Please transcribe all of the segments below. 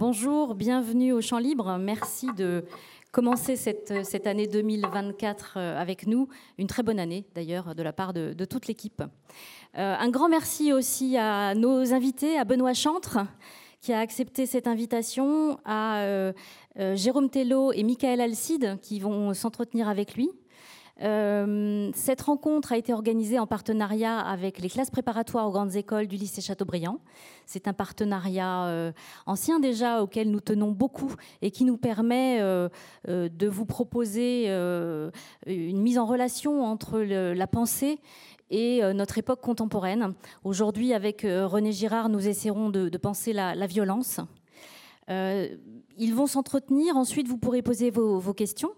Bonjour, bienvenue au Champ Libre. Merci de commencer cette, cette année 2024 euh, avec nous. Une très bonne année d'ailleurs de la part de, toute l'équipe. Euh, un grand merci aussi à nos invités, à Benoît Chantre qui a accepté cette invitation, à euh, Jérôme Tello et Michael Alcide qui vont s'entretenir avec lui. Euh, cette rencontre a été organisée en partenariat avec les classes préparatoires aux grandes écoles du lycée Chateaubriand. C'est un partenariat euh, ancien déjà auquel nous tenons beaucoup et qui nous permet euh, de vous proposer une mise en relation entre la pensée et notre époque contemporaine. Aujourd'hui, avec René Girard, nous essaierons de, penser la, violence. Ils vont s'entretenir, ensuite vous pourrez poser vos questions.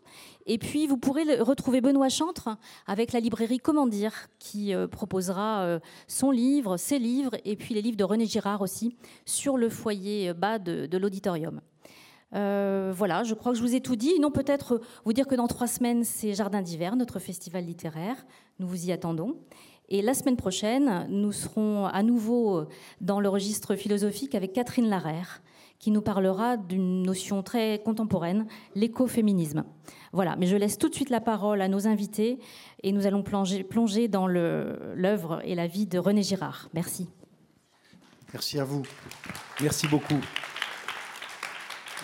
Et puis, vous pourrez retrouver Benoît Chantre avec la librairie Comment dire, qui euh, proposera euh, son livre, ses livres, et puis les livres de René Girard aussi, sur le foyer bas de, l'auditorium. Euh, voilà, je crois que je vous ai tout dit. Non, peut-être vous dire que dans trois semaines, c'est Jardin d'hiver, notre festival littéraire. Nous vous y attendons. Et la semaine prochaine, nous serons à nouveau dans le registre philosophique avec Catherine Larère, qui nous parlera d'une notion très contemporaine, l'écoféminisme. Voilà, mais je laisse tout de suite la parole à nos invités et nous allons plonger, plonger dans l'œuvre et la vie de René Girard. Merci. Merci à vous. Merci beaucoup.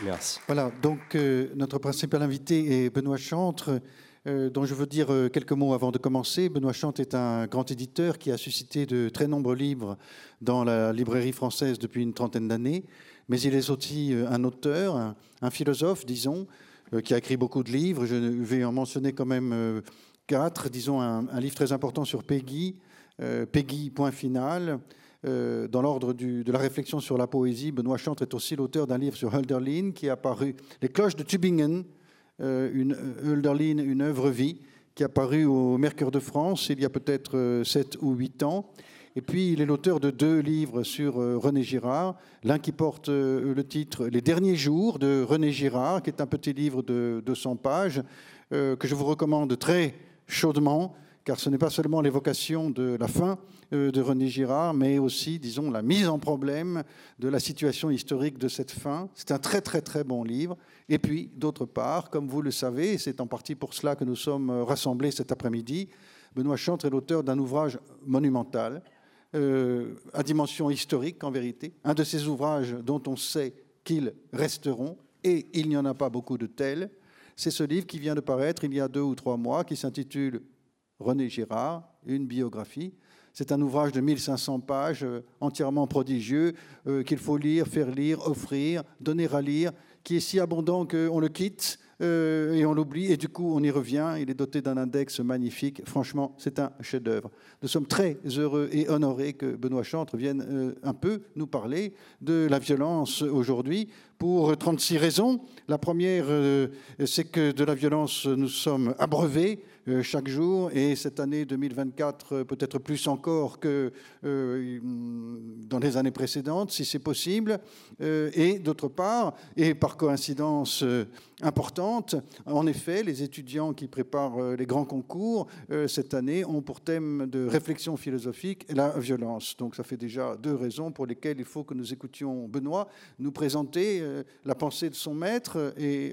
Merci. Voilà, donc euh, notre principal invité est Benoît Chantre, euh, dont je veux dire euh, quelques mots avant de commencer. Benoît Chantre est un grand éditeur qui a suscité de très nombreux livres dans la librairie française depuis une trentaine d'années, mais il est aussi un auteur, un philosophe, disons, euh, qui a écrit beaucoup de livres. Je vais en mentionner quand même euh, quatre. Disons un, livre très important sur Peggy, euh, Peggy, point final. dans l'ordre de la réflexion sur la poésie, Benoît Chantre est aussi l'auteur d'un livre sur Hölderlin qui est apparu, Les cloches de Tübingen, une, Hölderlin, une œuvre vie, qui est apparu au Mercure de France il y a peut-être 7 ou 8 ans. Et puis, il est l'auteur de deux livres sur euh, René Girard. L'un qui porte euh, le titre Les derniers jours de René Girard, qui est un petit livre de 200 pages, euh, que je vous recommande très chaudement, car ce n'est pas seulement l'évocation de la fin de René Girard, mais aussi, disons, la mise en problème de la situation historique de cette fin. C'est un très, très, très bon livre. Et puis, d'autre part, comme vous le savez, et c'est en partie pour cela que nous sommes rassemblés cet après-midi, Benoît Chantre est l'auteur d'un ouvrage monumental euh, à dimension historique en vérité, un de ces ouvrages dont on sait qu'ils resteront, et il n'y en a pas beaucoup de tels, c'est ce livre qui vient de paraître il y a deux ou trois mois, qui s'intitule René Girard, une biographie. C'est un ouvrage de 1500 pages, euh, entièrement prodigieux, euh, qu'il faut lire, faire lire, offrir, donner à lire, qui est si abondant qu'on le quitte euh, et on l'oublie, et du coup on y revient. Il est doté d'un index magnifique. Franchement, c'est un chef-d'œuvre. Nous sommes très heureux et honorés que Benoît Chantre vienne euh, un peu nous parler de la violence aujourd'hui pour 36 raisons. La première, euh, c'est que de la violence, nous sommes abreuvés. Euh, chaque jour. Et cette année 2024, euh, peut-être plus encore que euh, dans les années précédentes, si c'est possible. Et d'autre part, et par coïncidence importante, en effet, les étudiants qui préparent les grands concours cette année ont pour thème de réflexion philosophique la violence. Donc ça fait déjà deux raisons pour lesquelles il faut que nous écoutions Benoît nous présenter la pensée de son maître et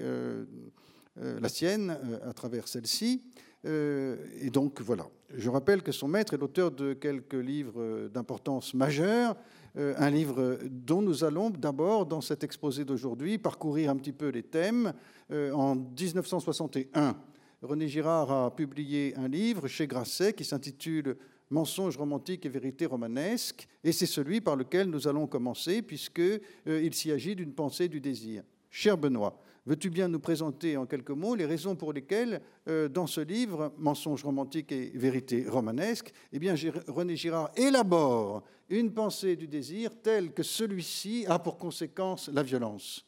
la sienne à travers celle-ci. Euh, et donc voilà. Je rappelle que son maître est l'auteur de quelques livres d'importance majeure. Euh, un livre dont nous allons d'abord, dans cet exposé d'aujourd'hui, parcourir un petit peu les thèmes. Euh, en 1961, René Girard a publié un livre chez Grasset qui s'intitule Mensonges romantiques et vérité romanesque, et c'est celui par lequel nous allons commencer, puisqu'il s'y agit d'une pensée du désir. Cher Benoît, Veux-tu bien nous présenter en quelques mots les raisons pour lesquelles, euh, dans ce livre, Mensonges romantiques et vérité romanesque, eh bien, René Girard élabore une pensée du désir telle que celui-ci a pour conséquence la violence?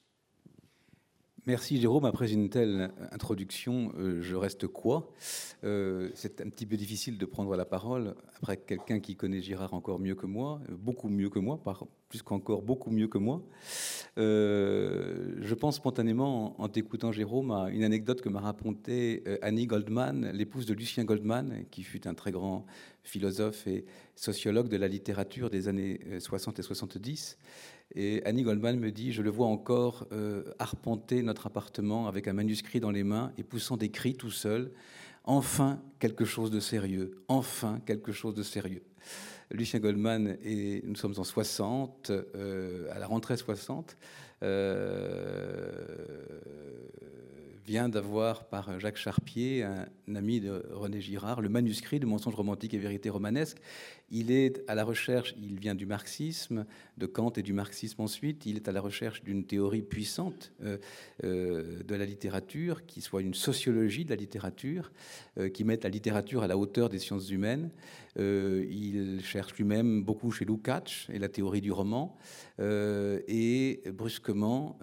Merci Jérôme. Après une telle introduction, euh, je reste quoi? Euh, C'est un petit peu difficile de prendre la parole après quelqu'un qui connaît Girard encore mieux que moi, beaucoup mieux que moi, plus qu'encore beaucoup mieux que moi. je pense spontanément, en t'écoutant Jérôme, à une anecdote que m'a racontée Annie Goldman, l'épouse de Lucien Goldman, qui fut un très grand philosophe et sociologue de la littérature des années 60 et 70. Et Annie Goldman me dit, je le vois encore arpenter notre appartement avec un manuscrit dans les mains et poussant des cris tout seul. Enfin quelque chose de sérieux, enfin quelque chose de sérieux. Lucien Goldman, et nous sommes en 60, euh, à la rentrée 60, euh, vient d'avoir par Jacques Charpier, un, ami de René Girard, le manuscrit de Mensonges romantiques et vérités romanesques. Il est à la recherche, il vient du marxisme, de Kant et du marxisme ensuite, il est à la recherche d'une théorie puissante euh, euh, de la littérature, qui soit une sociologie de la littérature, euh, qui mette la littérature à la hauteur des sciences humaines. il cherche lui-même beaucoup chez Lukács et la théorie du roman, et brusquement,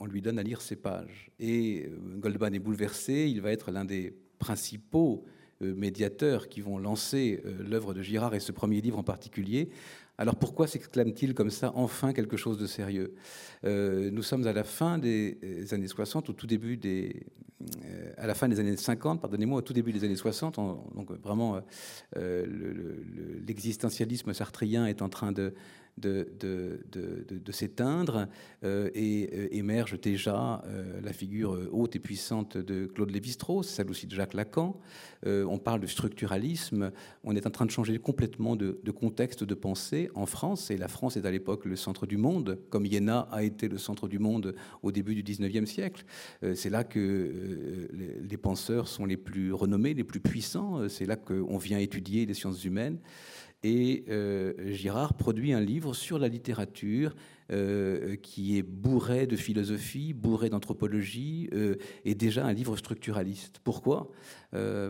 on lui donne à lire ses pages. Et Goldman est bouleversé, il va être l'un des principaux euh, médiateurs qui vont lancer euh, l'œuvre de Girard et ce premier livre en particulier. Alors pourquoi s'exclame-t-il comme ça enfin quelque chose de sérieux? Euh, Nous sommes à la fin des années 60, au tout début des, à la fin des années 50, pardonnez-moi, au tout début des années 60. donc vraiment, l'existentialisme sartrien est en train de, de, s'éteindre euh, et euh, émerge déjà euh, la figure haute et puissante de Claude Lévi-Strauss, celle aussi de Jacques Lacan. on parle de structuralisme. On est en train de changer complètement de, contexte de pensée en France. Et la France est à l'époque le centre du monde, comme Iéna a été le centre du monde au début du 19e siècle. C'est là que les penseurs sont les plus renommés, les plus puissants. C'est là qu'on vient étudier les sciences humaines. Et euh, Girard produit un livre sur la littérature euh, qui est bourré de philosophie, bourré d'anthropologie, euh, et déjà un livre structuraliste. Pourquoi?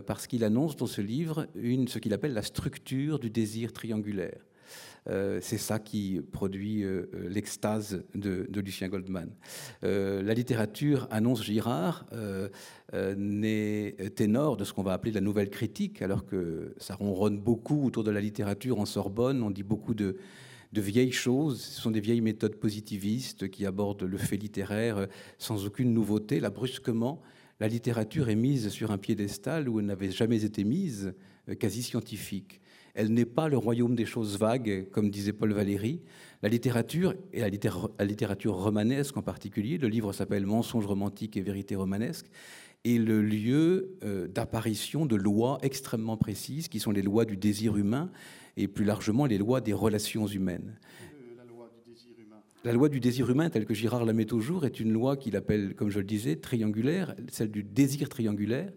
Parce qu'il annonce dans ce livre ce qu'il appelle la structure du désir triangulaire. Euh, c'est ça qui produit euh, l'extase de, Lucien Goldman. Euh, la littérature, annonce Girard, n'est ténor de ce qu'on va appeler la nouvelle critique, alors que ça ronronne beaucoup autour de la littérature en Sorbonne, on dit beaucoup de, de vieilles choses, ce sont des vieilles méthodes positivistes qui abordent le fait littéraire sans aucune nouveauté. Là, brusquement, la littérature est mise sur un piédestal où elle n'avait jamais été mise, quasi scientifique. Elle n'est pas le royaume des choses vagues, comme disait Paul Valéry. La littérature, et la, littérature romanesque en particulier, le livre s'appelle Mensonges romantiques et vérités romanesques, est le lieu euh, d'apparition de lois extrêmement précises, qui sont les lois du désir humain et plus largement les lois des relations humaines. La loi du désir humain, telle que Girard la met toujours, est une loi qu'il appelle, comme je le disais, triangulaire, celle du désir triangulaire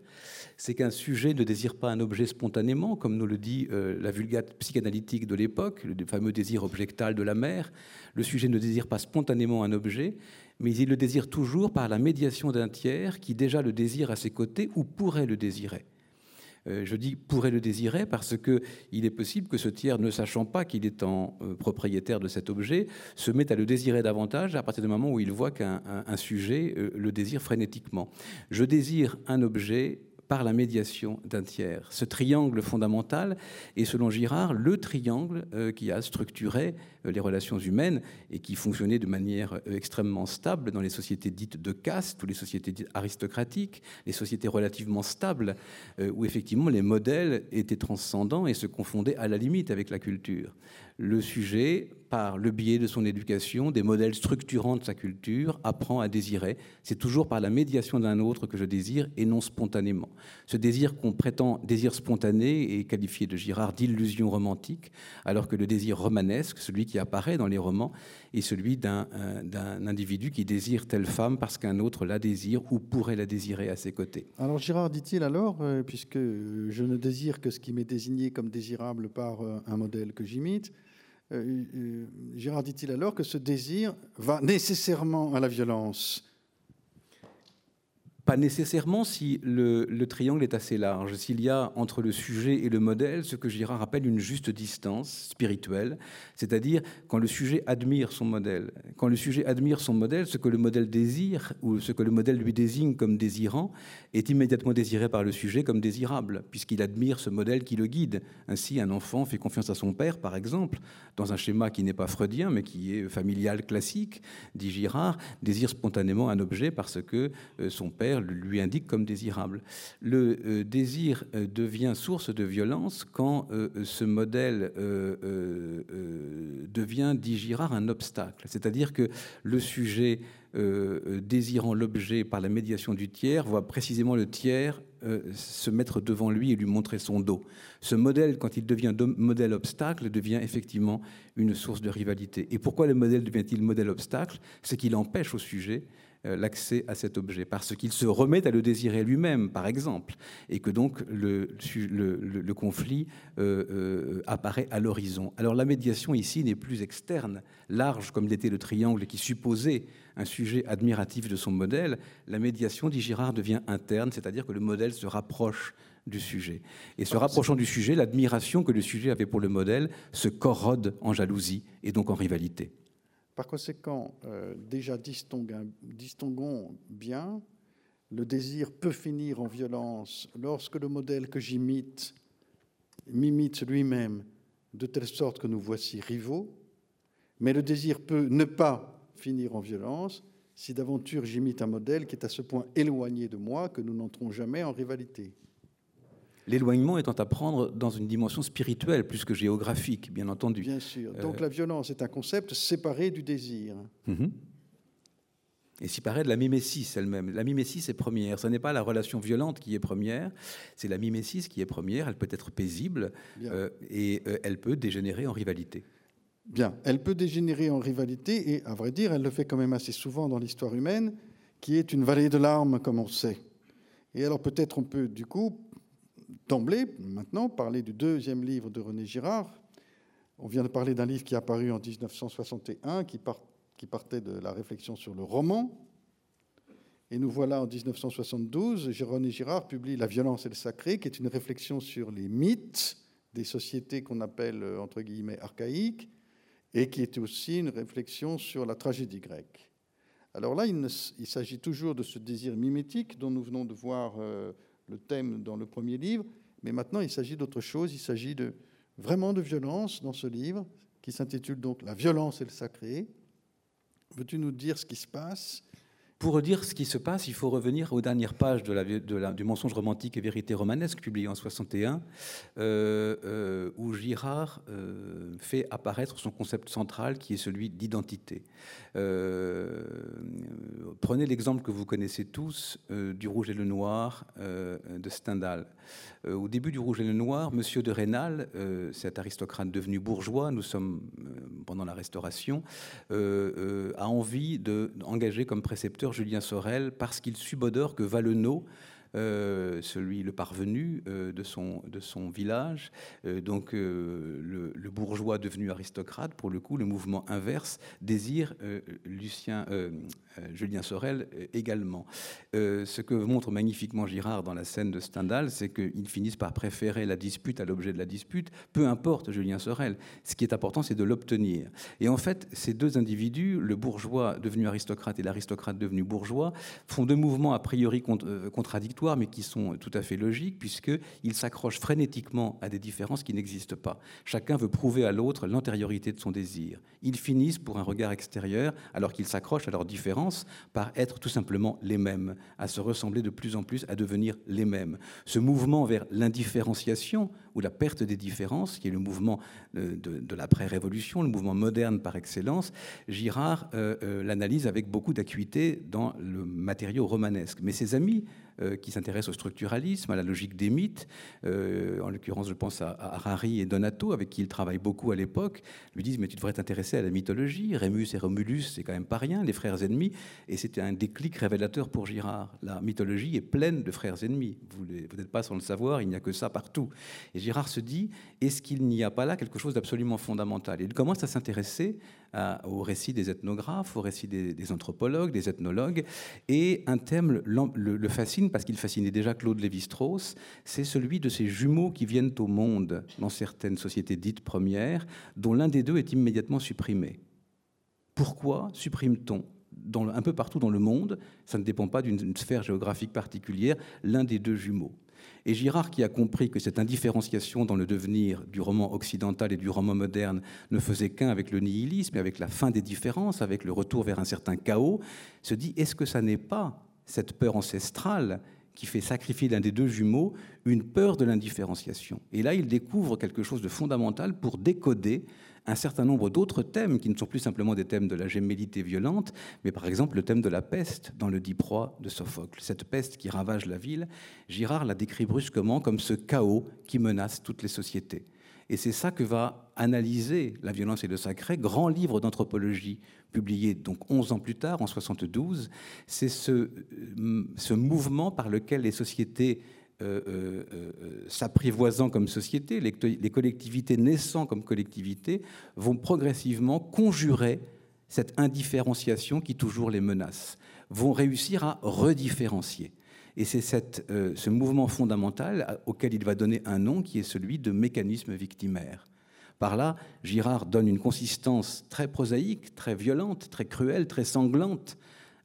c'est qu'un sujet ne désire pas un objet spontanément, comme nous le dit euh, la vulgate psychanalytique de l'époque, le fameux désir objectal de la mère. Le sujet ne désire pas spontanément un objet, mais il le désire toujours par la médiation d'un tiers qui déjà le désire à ses côtés ou pourrait le désirer. Euh, je dis pourrait le désirer parce qu'il est possible que ce tiers, ne sachant pas qu'il est en euh, propriétaire de cet objet, se mette à le désirer davantage à partir du moment où il voit qu'un sujet le désire frénétiquement. Je désire un objet par la médiation d'un tiers. Ce triangle fondamental est, selon Girard, le triangle euh, qui a structuré euh, les relations humaines et qui fonctionnait de manière euh, extrêmement stable dans les sociétés dites de caste ou les sociétés dites aristocratiques, les sociétés relativement stables, où effectivement les modèles étaient transcendants et se confondaient à la limite avec la culture le sujet, par le biais de son éducation, des modèles structurants de sa culture, apprend à désirer. C'est toujours par la médiation d'un autre que je désire et non spontanément. Ce désir qu'on prétend désir spontané est qualifié de Girard d'illusion romantique, alors que le désir romanesque, celui qui apparaît dans les romans, est celui d'un individu qui désire telle femme parce qu'un autre la désire ou pourrait la désirer à ses côtés. Alors Girard dit-il alors, euh, puisque je ne désire que ce qui m'est désigné comme désirable par euh, un modèle que j'imite, euh, euh, Gérard dit-il alors que ce désir va nécessairement à la violence pas nécessairement si le, triangle est assez large, s'il y a entre le sujet et le modèle ce que Girard appelle une juste distance spirituelle, c'est-à-dire quand le sujet admire son modèle. Quand le sujet admire son modèle, ce que le modèle désire ou ce que le modèle lui désigne comme désirant est immédiatement désiré par le sujet comme désirable, puisqu'il admire ce modèle qui le guide. Ainsi, un enfant fait confiance à son père, par exemple, dans un schéma qui n'est pas freudien, mais qui est familial classique, dit Girard, désire spontanément un objet parce que euh, son père lui indique comme désirable. Le euh, désir euh, devient source de violence quand euh, ce modèle devient, dit Girard, un obstacle. C'est-à-dire que le sujet désirant l'objet par la médiation du tiers voit précisément le tiers se mettre devant lui et lui montrer son dos. Ce modèle, quand il devient modèle obstacle, devient effectivement une source de rivalité. Et pourquoi le modèle devient-il modèle obstacle? C'est qu'il empêche au sujet l'accès à cet objet, parce qu'il se remet à le désirer lui-même, par exemple, et que donc le, le, conflit euh, euh, apparaît à l'horizon. Alors la médiation ici n'est plus externe, large comme l'était le triangle qui supposait un sujet admiratif de son modèle. La médiation, dit Girard, devient interne, c'est-à-dire que le modèle se rapproche du sujet. Et se rapprochant du sujet, l'admiration que le sujet avait pour le modèle se corrode en jalousie et donc en rivalité. Par conséquent, euh, déjà distinguons bien, le désir peut finir en violence lorsque le modèle que j'imite m'imite lui-même de telle sorte que nous voici rivaux, mais le désir peut ne pas finir en violence si d'aventure j'imite un modèle qui est à ce point éloigné de moi que nous n'entrons jamais en rivalité l'éloignement étant à prendre dans une dimension spirituelle plus que géographique, bien entendu. Bien sûr. Donc euh, la violence est un concept séparé du désir. Mhm. Et séparé de la mimésis elle-même. La mimésis est première. Ce n'est pas la relation violente qui est première, c'est la mimésis qui est première. Elle peut être paisible euh, et euh, elle peut dégénérer en rivalité. Bien, elle peut dégénérer en rivalité et, à vrai dire, elle le fait quand même assez souvent dans l'histoire humaine, qui est une vallée de larmes, comme on sait. Et alors peut-être on peut du coup d'emblée, maintenant, parler du deuxième livre de René Girard. On vient de parler d'un livre qui est apparu en 1961, qui, partait de la réflexion sur le roman. Et nous voilà en 1972, René Girard publie La violence et le sacré, qui est une réflexion sur les mythes des sociétés qu'on appelle, entre guillemets, archaïques, et qui est aussi une réflexion sur la tragédie grecque. Alors là, il, il s'agit toujours de ce désir mimétique dont nous venons de voir euh, le thème dans le premier livre, mais maintenant il s'agit d'autre chose, il s'agit vraiment de violence dans ce livre, qui s'intitule donc La violence et le sacré. Veux-tu nous dire ce qui se passe? Pour dire ce qui se passe, il faut revenir aux dernières pages de du mensonge romantique et vérité romanesque, publié en 61, euh, euh, où Girard euh, fait apparaître son concept central, qui est celui d'identité. prenez l'exemple que vous connaissez tous du Rouge et le Noir de Stendhal. au début du Rouge et le Noir, Monsieur de Rênal, cet aristocrate devenu bourgeois, nous sommes pendant la Restauration, a envie d'engager comme précepteur Julien Sorel parce qu'il subodore que Valenod euh, celui le parvenu euh, de, son, village, euh, donc le, bourgeois devenu aristocrate, pour le coup, le mouvement inverse, désire Lucien, Julien Sorel également. ce que montre magnifiquement Girard dans la scène de Stendhal, c'est qu'ils finissent par préférer la dispute à l'objet de la dispute, peu importe Julien Sorel. Ce qui est important, c'est de l'obtenir. Et en fait, ces deux individus, le bourgeois devenu aristocrate et l'aristocrate devenu bourgeois, font deux mouvements a priori contradictoires mais qui sont tout à fait logiques, puisqu'ils s'accrochent frénétiquement à des différences qui n'existent pas. Chacun veut prouver à l'autre l'antériorité de son désir. Ils finissent, pour un regard extérieur, alors qu'ils s'accrochent à leurs différences, par être tout simplement les mêmes, à se ressembler de plus en plus, à devenir les mêmes. Ce mouvement vers l'indifférenciation, ou la perte des différences, qui est le mouvement de, de, l'après-révolution, le mouvement moderne par excellence, Girard euh, euh, l'analyse avec beaucoup d'acuité dans le matériau romanesque. Mais ses amis euh, qui s'intéressent au structuralisme, à la logique des mythes. Euh, en l'occurrence, je pense à, Harari et Donato, avec qui il travaille beaucoup à l'époque, lui disent Mais tu devrais t'intéresser à la mythologie. Rémus et Romulus, c'est quand même pas rien, les frères ennemis. et c'était un déclic révélateur pour Girard. La mythologie est pleine de frères ennemis. Vous n'êtes pas sans le savoir, il n'y a que ça partout. Et Girard se dit, est-ce qu'il n'y a pas là quelque chose d'absolument fondamental? Et il commence à s'intéresser au récit des ethnographes, au récit des, anthropologues, des ethnologues, et un thème le, fascine parce qu'il fascinait déjà Claude Lévi-Strauss, c'est celui de ces jumeaux qui viennent au monde dans certaines sociétés dites premières, dont l'un des deux est immédiatement supprimé. Pourquoi supprime-t-on un peu partout dans le monde, ça ne dépend pas d'une sphère géographique particulière, l'un des deux jumeaux. Et Girard, qui a compris que cette indifférenciation dans le devenir du roman occidental et du roman moderne ne faisait qu'un avec le nihilisme avec la fin des différences, avec le retour vers un certain chaos, se dit est-ce que ça n'est pas cette peur ancestrale qui fait sacrifier l'un des deux jumeaux une peur de l'indifférenciation? Et là, il découvre quelque chose de fondamental pour décoder un certain nombre d'autres thèmes qui ne sont plus simplement des thèmes de la gémellité violente, mais par exemple le thème de la peste dans le Dix Proies de Sophocle. Cette peste qui ravage la ville, Girard la décrit brusquement comme ce chaos qui menace toutes les sociétés. Et c'est ça que va analyser La violence et le sacré, grand livre d'anthropologie publié donc 11 ans plus tard, en 72. C'est ce, euh, ce mouvement par lequel les sociétés euh, euh, euh, s'apprivoisant comme société, les, les, collectivités naissant comme collectivités, vont progressivement conjurer cette indifférenciation qui toujours les menace, vont réussir à redifférencier. Et c'est ce mouvement fondamental auquel il va donner un nom qui est celui de mécanisme victimaire. Par là, Girard donne une consistance très prosaïque, très violente, très cruelle, très sanglante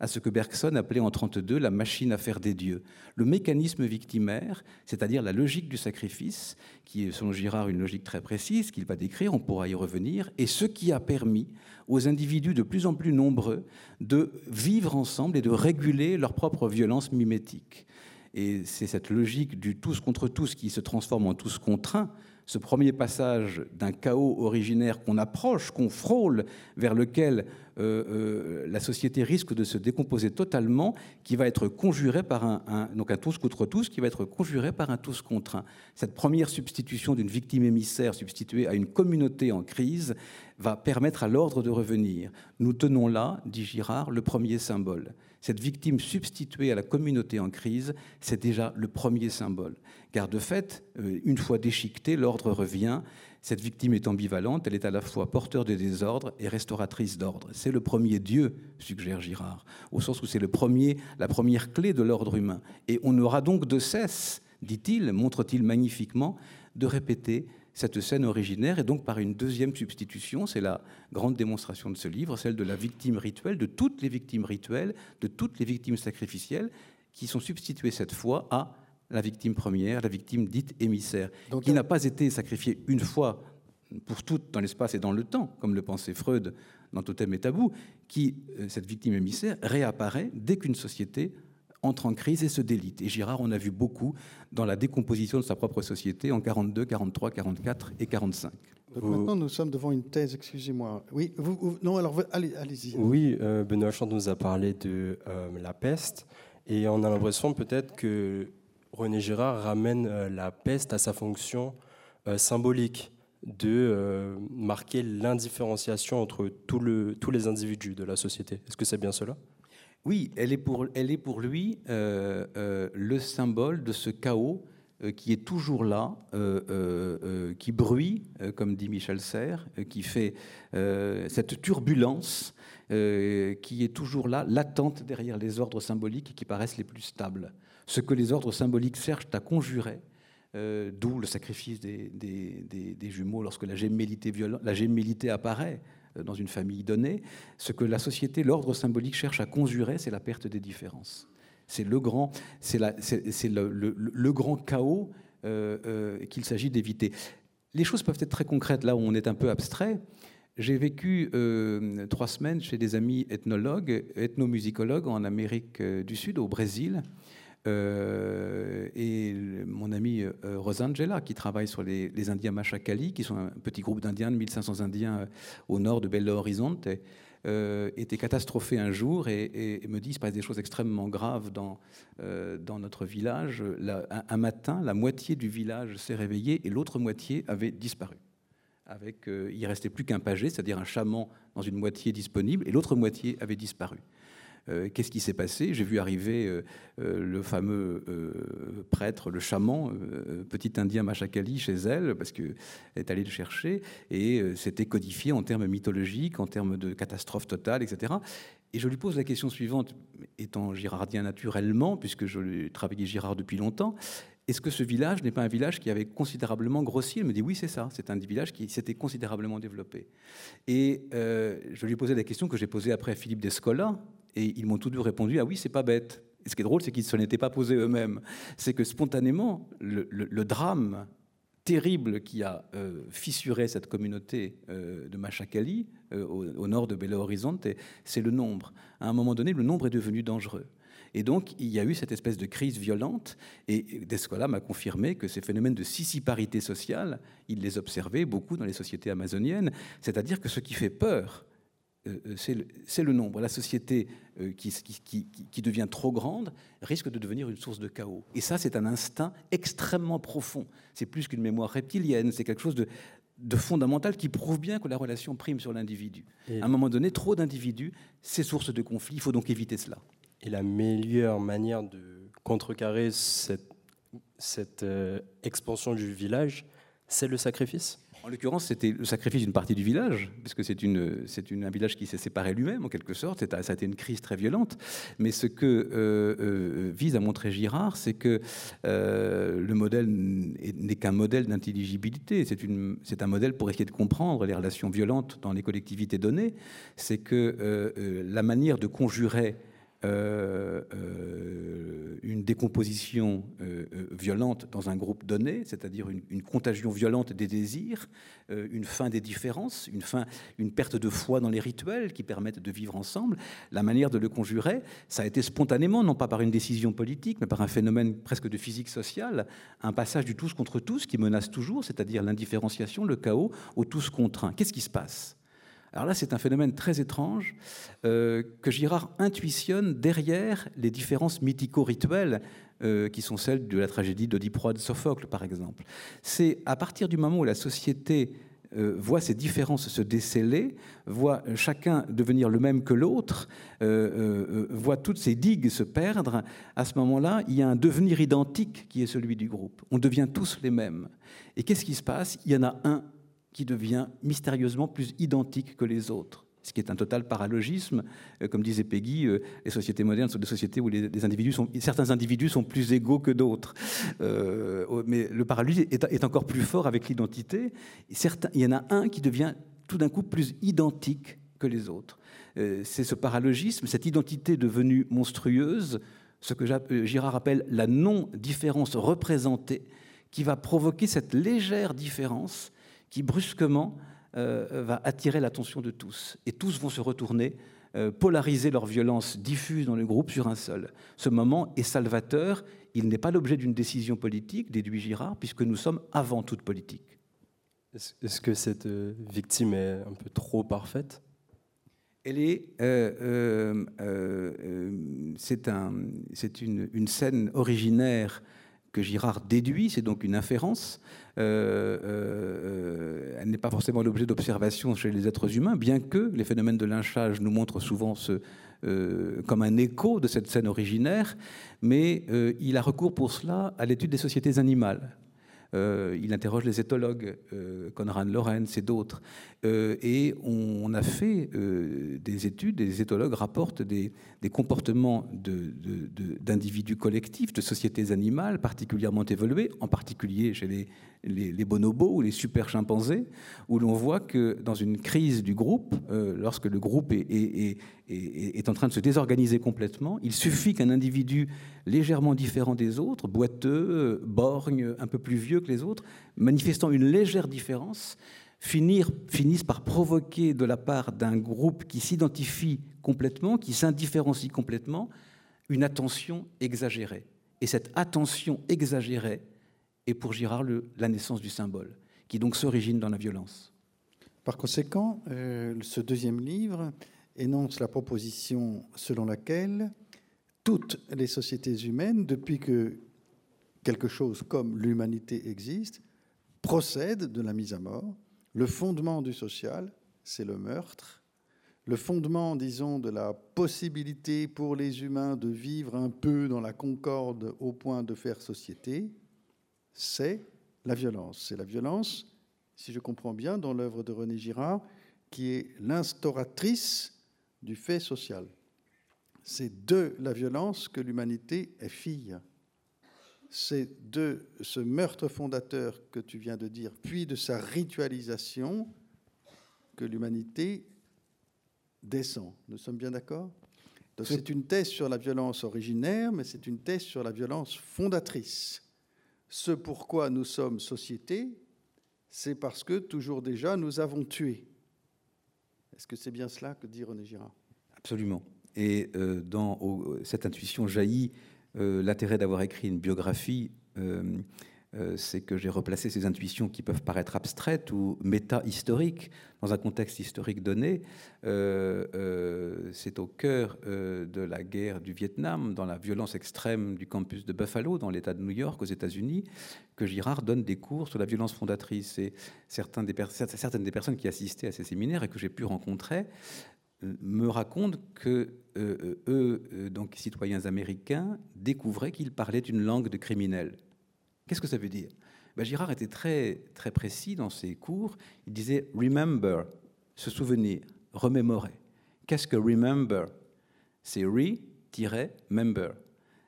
à ce que Bergson appelait en 1932 la machine à faire des dieux. Le mécanisme victimaire, c'est-à-dire la logique du sacrifice, qui est selon Girard une logique très précise qu'il va décrire, on pourra y revenir, et ce qui a permis aux individus de plus en plus nombreux de vivre ensemble et de réguler leur propre violence mimétique. Et c'est cette logique du tous contre tous qui se transforme en tous contre un ce premier passage d'un chaos originaire qu'on approche, qu'on frôle, vers lequel euh, euh, la société risque de se décomposer totalement, qui va être conjuré par un, donc un tous contre tous, qui va être conjuré par un tous contre un. Cette première substitution d'une victime émissaire substituée à une communauté en crise va permettre à l'ordre de revenir. Nous tenons là, dit Girard, le premier symbole. Cette victime substituée à la communauté en crise, c'est déjà le premier symbole. Car de fait, euh, une fois déchiquetée, l'ordre revient. Cette victime est ambivalente, elle est à la fois porteur de désordre et restauratrice d'ordre. C'est le premier Dieu, suggère Girard, au sens où c'est le premier, la première clé de l'ordre humain. Et on n'aura donc de cesse, dit-il, montre-t-il magnifiquement, de répéter cette scène originaire, et donc par une deuxième substitution, c'est la grande démonstration de ce livre, celle de la victime rituelle, de toutes les victimes rituelles, de toutes les victimes sacrificielles, qui sont substituées cette fois à la victime première, la victime dite émissaire, qui n'a pas été sacrifiée une fois pour toutes dans l'espace et dans le temps, comme le pensait Freud dans Totem et Tabou, qui, euh, cette victime émissaire, réapparaît dès qu'une société entre en crise et se délite. Et Girard, on a vu beaucoup dans la décomposition de sa propre société en 42, 43, 44 et 45. Donc maintenant, nous sommes devant une thèse, excusez-moi. Oui, vous, non, alors allez, allez-y. Oui, euh, Benoît Chant nous a parlé de euh, la peste, et on a l'impression peut-être que René Girard ramène euh, la peste à sa fonction euh, symbolique de euh, marquer l'indifférenciation entre tous les individus de la société. Est-ce que c'est bien cela? Oui, elle est pour, lui le symbole de ce chaos qui est toujours là, qui bruit, comme dit Michel Serres, qui fait cette turbulence qui est toujours là, latente derrière les ordres symboliques qui paraissent les plus stables ce que les ordres symboliques cherchent à conjurer, euh, d'où le sacrifice des, jumeaux lorsque la gémellité, apparaît euh, dans une famille donnée. Ce que la société, l'ordre symbolique cherche à conjurer, c'est la perte des différences. C'est le grand, chaos euh, qu'il s'agit d'éviter. Les choses peuvent être très concrètes là où on est un peu abstrait. J'ai vécu trois semaines chez des amis ethnologues, ethnomusicologues en Amérique du Sud, au Brésil. Euh, et mon ami euh, Rosangela, qui travaille sur les, Indiens Machakali, qui sont un petit groupe d'Indiens, de 1500 Indiens euh, au nord de Belo Horizonte, était catastrophé un jour et, me dit il se passe des choses extrêmement graves dans, dans notre village. un, matin, la moitié du village s'est réveillée et l'autre moitié avait disparu. Avec, il restait plus qu'un pagé, c'est-à-dire un chaman dans une moitié disponible, et l'autre moitié avait disparu. Qu'est-ce qui s'est passé? J'ai vu arriver le fameux prêtre, le chaman, petit indien Machakali chez elle, parce qu'elle est allée le chercher, et c'était codifié en termes mythologiques, en termes de catastrophe totale, etc. Et je lui pose la question suivante, étant girardien naturellement, puisque je travaillé Girard depuis longtemps, est-ce que ce village n'est pas un village qui avait considérablement grossi? Elle me dit oui, c'est ça, c'est un village qui s'était considérablement développé. Et euh, je lui ai posé la question que j'ai posée après à Philippe Descola, et ils m'ont tous deux répondu ah oui, c'est pas bête. Et ce qui est drôle, c'est qu'ils ne se l'étaient pas posés eux-mêmes. C'est que spontanément, le, drame terrible qui a euh, fissuré cette communauté euh, de Machakali, au, au, nord de Belo Horizonte, c'est le nombre. À un moment donné, le nombre est devenu dangereux. Et donc, il y a eu cette espèce de crise violente. Et Descola m'a confirmé que ces phénomènes de sissiparité sociale, il les observait beaucoup dans les sociétés amazoniennes. C'est-à-dire que ce qui fait peur, euh, euh, c'est le, nombre. La société euh, qui, qui, devient trop grande risque de devenir une source de chaos. Et ça, c'est un instinct extrêmement profond. C'est plus qu'une mémoire reptilienne, c'est quelque chose de, de fondamental qui prouve bien que la relation prime sur l'individu. À un moment donné, trop d'individus, c'est source de conflit. Il faut donc éviter cela. Et la meilleure manière de contrecarrer cette, cette euh, expansion du village, c'est le sacrifice? En l'occurrence, c'était le sacrifice d'une partie du village, puisque c'est une, c'est un village qui s'est séparé lui-même, en quelque sorte. Ça a été une crise très violente. Mais ce que euh, euh, vise à montrer Girard, c'est que le modèle n'est qu'un modèle d'intelligibilité. C'est, une, c'est un modèle pour essayer de comprendre les relations violentes dans les collectivités données. C'est que la manière de conjurer euh, euh, une décomposition euh, violente dans un groupe donné, c'est-à-dire une, contagion violente des désirs, une fin des différences, une, fin, une perte de foi dans les rituels qui permettent de vivre ensemble. La manière de le conjurer, ça a été spontanément, non pas par une décision politique, mais par un phénomène presque de physique sociale, un passage du tous contre tous qui menace toujours, c'est-à-dire l'indifférenciation, le chaos, au tous contre un. Qu'est-ce qui se passe? Alors là, c'est un phénomène très étrange euh, que Girard intuitionne derrière les différences mythico-rituelles euh, qui sont celles de la tragédie d'Oedipe de Sophocle, par exemple. C'est à partir du moment où la société euh, voit ces différences se déceler, voit chacun devenir le même que l'autre, voit toutes ces digues se perdre, à ce moment-là, il y a un devenir identique qui est celui du groupe. On devient tous les mêmes. Et qu'est-ce qui se passe? Il y en a un qui devient mystérieusement plus identique que les autres. Ce qui est un total paralogisme. Euh, comme disait Peggy, euh, les sociétés modernes sont des sociétés où certains individus sont plus égaux que d'autres. Euh, mais le paralogisme est, encore plus fort avec l'identité. Il y en a un qui devient tout d'un coup plus identique que les autres. C'est ce paralogisme, cette identité devenue monstrueuse, ce que Girard appelle la non-différence représentée, qui va provoquer cette légère différence qui brusquement euh, va attirer l'attention de tous. Et tous vont se retourner, euh, polariser leur violence diffuse dans le groupe sur un seul. Ce moment est salvateur. Il n'est pas l'objet d'une décision politique, déduit Girard, puisque nous sommes avant toute politique. Est-ce que cette euh, victime est un peu trop parfaite? Elle est, c'est un, une, une, scène originaire que Girard déduit, c'est donc une inférence. Euh, euh, elle n'est pas forcément l'objet d'observation chez les êtres humains, bien que les phénomènes de lynchage nous montrent souvent euh, comme un écho de cette scène originaire, mais il a recours pour cela à l'étude des sociétés animales. Euh, il interroge les éthologues, euh, Conrad Lorenz et d'autres. Euh, et on, a fait des études, des éthologues rapportent des, comportements d'individus collectifs, de sociétés animales particulièrement évoluées, en particulier chez les, les, bonobos ou les super chimpanzés, où l'on voit que dans une crise du groupe, lorsque le groupe est, est, en train de se désorganiser complètement, il suffit qu'un individu légèrement différent des autres, boiteux, borgne, un peu plus vieux que les autres, manifestant une légère différence, finir, finissent par provoquer de la part d'un groupe qui s'identifie complètement, qui s'indifférencie complètement, une attention exagérée. Et cette attention exagérée est pour Girard la naissance du symbole, qui donc s'origine dans la violence. Par conséquent, euh, ce deuxième livre énonce la proposition selon laquelle toutes les sociétés humaines, depuis que quelque chose comme l'humanité existe, procèdent de la mise à mort. Le fondement du social, c'est le meurtre. le fondement, disons, de la possibilité pour les humains de vivre un peu dans la concorde au point de faire société, c'est la violence. C'est la violence, si je comprends bien, dans l'œuvre de René Girard, qui est l'instauratrice du fait social. C'est de la violence que l'humanité est fille. C'est de ce meurtre fondateur que tu viens de dire, puis de sa ritualisation, que l'humanité descend. Nous sommes bien d'accord? C'est une thèse sur la violence originaire, mais c'est une thèse sur la violence fondatrice. Ce pourquoi nous sommes société, c'est parce que toujours déjà nous avons tué. Est-ce que c'est bien cela que dit René Girard? Absolument. Et euh, dans cette intuition jaillit euh, l'intérêt d'avoir écrit une biographie. Euh, c'est que j'ai replacé ces intuitions qui peuvent paraître abstraites ou méta-historiques dans un contexte historique donné. Euh, euh, c'est au cœur de la guerre du Vietnam, dans la violence extrême du campus de Buffalo, dans l'État de New York, aux États-Unis, que Girard donne des cours sur la violence fondatrice. Et certaines des, certaines des personnes qui assistaient à ces séminaires et que j'ai pu rencontrer me racontent que eux, donc citoyens américains, découvraient qu'ils parlaient une langue de criminels. Qu'est-ce que ça veut dire? Ben, Girard était très, très précis dans ses cours. Il disait remember, se souvenir, remémorer. Qu'est-ce que remember? C'est re-member.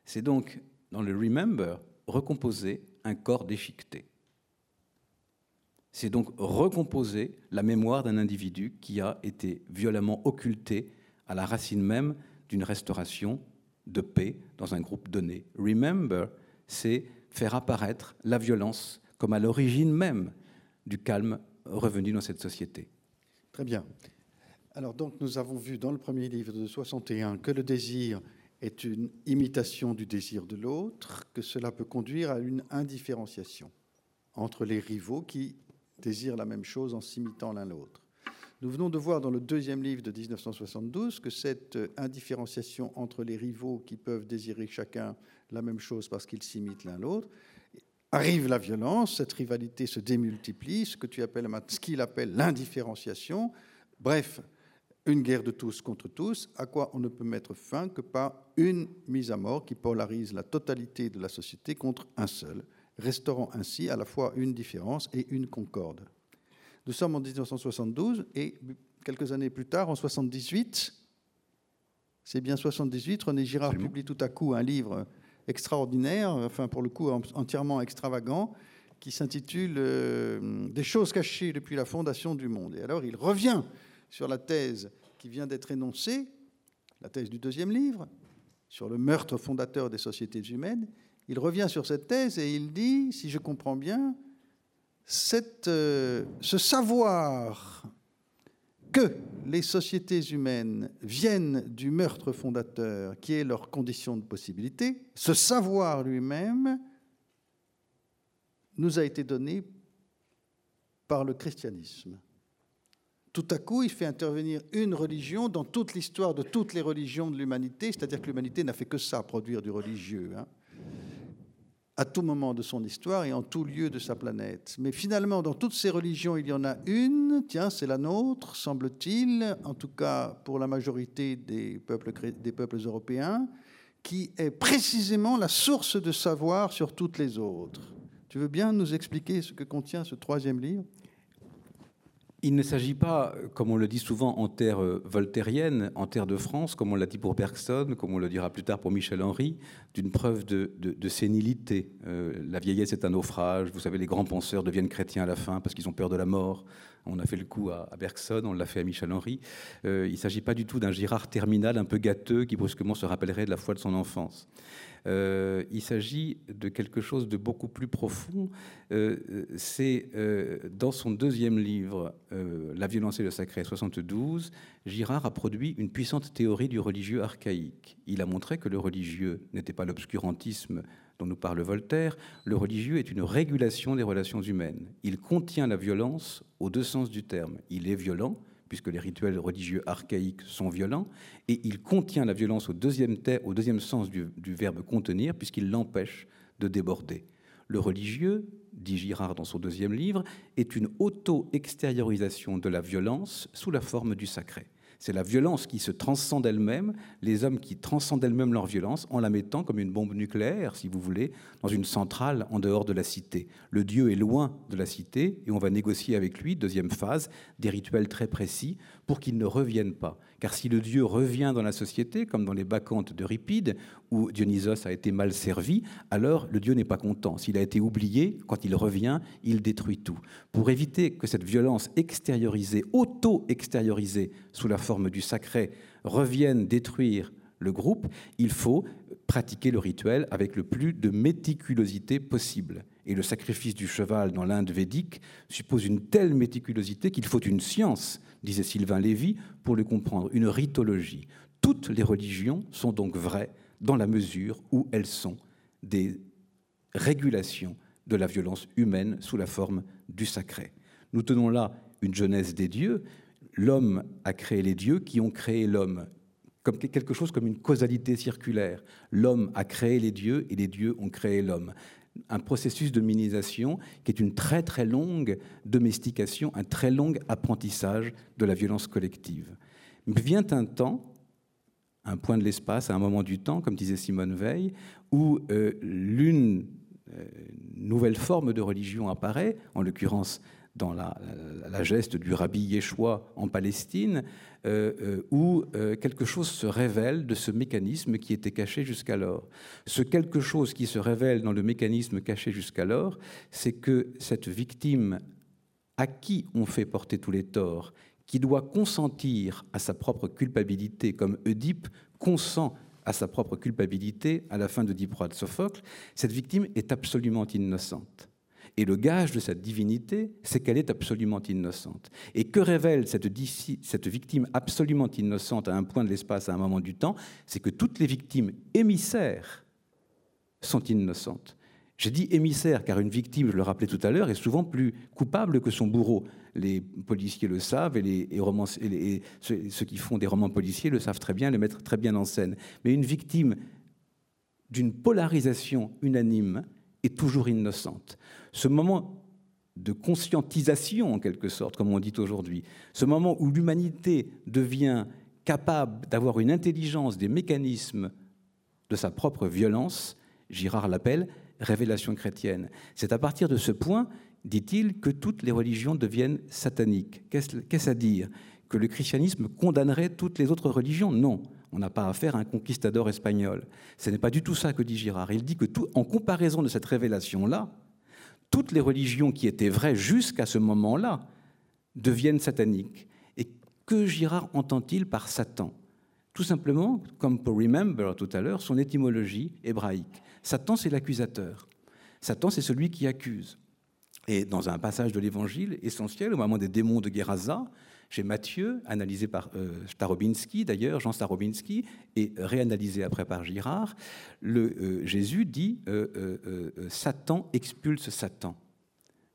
C'est donc, dans le remember, recomposer un corps déchiqueté. C'est donc recomposer la mémoire d'un individu qui a été violemment occulté à la racine même d'une restauration de paix dans un groupe donné. Remember, c'est faire apparaître la violence comme à l'origine même du calme revenu dans cette société. Très bien. Alors donc nous avons vu dans le premier livre de 61 que le désir est une imitation du désir de l'autre, que cela peut conduire à une indifférenciation entre les rivaux qui désirent la même chose en s'imitant l'un l'autre. Nous venons de voir dans le deuxième livre de 1972 que cette indifférenciation entre les rivaux qui peuvent désirer chacun la même chose parce qu'ils s'imitent l'un l'autre, arrive la violence, cette rivalité se démultiplie, ce que tu appelles, ce qu'il appelle l'indifférenciation, bref, une guerre de tous contre tous, à quoi on ne peut mettre fin que par une mise à mort qui polarise la totalité de la société contre un seul, restaurant ainsi à la fois une différence et une concorde. Nous sommes en 1972 et quelques années plus tard, en 78, c'est bien 78, René Girard publie tout à coup un livre extraordinaire, enfin pour le coup entièrement extravagant, qui s'intitule euh, Des choses cachées depuis la fondation du monde. Et alors il revient sur la thèse qui vient d'être énoncée, la thèse du deuxième livre, sur le meurtre fondateur des sociétés humaines. Il revient sur cette thèse et il dit, si je comprends bien, euh, ce savoir que les sociétés humaines viennent du meurtre fondateur, qui est leur condition de possibilité, ce savoir lui-même nous a été donné par le christianisme. Tout à coup, il fait intervenir une religion dans toute l'histoire de toutes les religions de l'humanité, c'est-à-dire que l'humanité n'a fait que ça, produire du religieux. Hein à tout moment de son histoire et en tout lieu de sa planète. Mais finalement, dans toutes ces religions, il y en a une, tiens, c'est la nôtre, semble-t-il, en tout cas pour la majorité des peuples, des peuples européens, qui est précisément la source de savoir sur toutes les autres. Tu veux bien nous expliquer ce que contient ce troisième livre? Il ne s'agit pas, comme on le dit souvent en terre euh, voltairienne, en terre de France, comme on l'a dit pour Bergson, comme on le dira plus tard pour Michel Henry, d'une preuve de, sénilité. Euh, la vieillesse est un naufrage. Vous savez, les grands penseurs deviennent chrétiens à la fin parce qu'ils ont peur de la mort. On a fait le coup à, Bergson, on l'a fait à Michel Henry. Euh, il ne s'agit pas du tout d'un Girard terminal un peu gâteux qui brusquement se rappellerait de la foi de son enfance. Euh, il s'agit de quelque chose de beaucoup plus profond. Euh, c'est euh, dans son deuxième livre, La violence et le sacré, 72, Girard a produit une puissante théorie du religieux archaïque. Il a montré que le religieux n'était pas l'obscurantisme dont nous parle Voltaire, le religieux est une régulation des relations humaines. Il contient la violence aux deux sens du terme. Il est violent, puisque les rituels religieux archaïques sont violents, et il contient la violence au deuxième, sens du, verbe contenir, puisqu'il l'empêche de déborder. Le religieux, dit Girard dans son deuxième livre, est une auto-extériorisation de la violence sous la forme du sacré. C'est la violence qui se transcende elle-même, les hommes qui transcendent elles-mêmes leur violence en la mettant comme une bombe nucléaire, si vous voulez, dans une centrale en dehors de la cité. Le Dieu est loin de la cité et on va négocier avec lui, deuxième phase, des rituels très précis pour qu'il ne revienne pas. Car si le Dieu revient dans la société, comme dans les bacchantes d'Euripide, où Dionysos a été mal servi, alors le Dieu n'est pas content. S'il a été oublié, quand il revient, il détruit tout. Pour éviter que cette violence extériorisée, auto-extériorisée, sous la forme du sacré, revienne détruire le groupe, il faut pratiquer le rituel avec le plus de méticulosité possible. Et le sacrifice du cheval dans l'Inde védique suppose une telle méticulosité qu'il faut une science disait Sylvain Lévy, pour le comprendre, une rithologie. Toutes les religions sont donc vraies dans la mesure où elles sont des régulations de la violence humaine sous la forme du sacré. Nous tenons là une jeunesse des dieux. L'homme a créé les dieux qui ont créé l'homme, comme quelque chose comme une causalité circulaire. L'homme a créé les dieux et les dieux ont créé l'homme un processus de minisation qui est une très très longue domestication, un très long apprentissage de la violence collective. Mais vient un temps, un point de l'espace, un moment du temps, comme disait Simone Veil, où euh, l'une euh, nouvelle forme de religion apparaît, en l'occurrence dans la, geste du rabbi Yeshua en Palestine, euh, euh, où euh, quelque chose se révèle de ce mécanisme qui était caché jusqu'alors. Ce quelque chose qui se révèle dans le mécanisme caché jusqu'alors, c'est que cette victime à qui on fait porter tous les torts, qui doit consentir à sa propre culpabilité, comme Oedipe consent à sa propre culpabilité à la fin de Diproie de Sophocle, cette victime est absolument innocente. Et le gage de cette divinité, c'est qu'elle est absolument innocente. Et que révèle cette, victime absolument innocente à un point de l'espace, à un moment du temps C'est que toutes les victimes émissaires sont innocentes. J'ai dit émissaire car une victime, je le rappelais tout à l'heure, est souvent plus coupable que son bourreau. Les policiers le savent et, les, et ceux, ceux qui font des romans policiers le savent très bien, le mettent très bien en scène. Mais une victime d'une polarisation unanime est toujours innocente ce moment de conscientisation, en quelque sorte, comme on dit aujourd'hui, ce moment où l'humanité devient capable d'avoir une intelligence des mécanismes de sa propre violence, Girard l'appelle révélation chrétienne. C'est à partir de ce point, dit-il, que toutes les religions deviennent sataniques. Qu'est-ce à dire? Que le christianisme condamnerait toutes les autres religions? Non. On n'a pas affaire à un conquistador espagnol. Ce n'est pas du tout ça que dit Girard. Il dit que tout, en comparaison de cette révélation-là, toutes les religions qui étaient vraies jusqu'à ce moment-là deviennent sataniques. Et que Girard entend-il par Satan? Tout simplement, comme pour remember tout à l'heure, son étymologie hébraïque. Satan, c'est l'accusateur. Satan, c'est celui qui accuse. Et dans un passage de l'Évangile essentiel, au moment des démons de Gerasa, chez Matthieu, analysé par euh, Starobinski d'ailleurs, Jean Starobinski, et réanalysé après par Girard, le, euh, Jésus dit euh, Satan expulse Satan.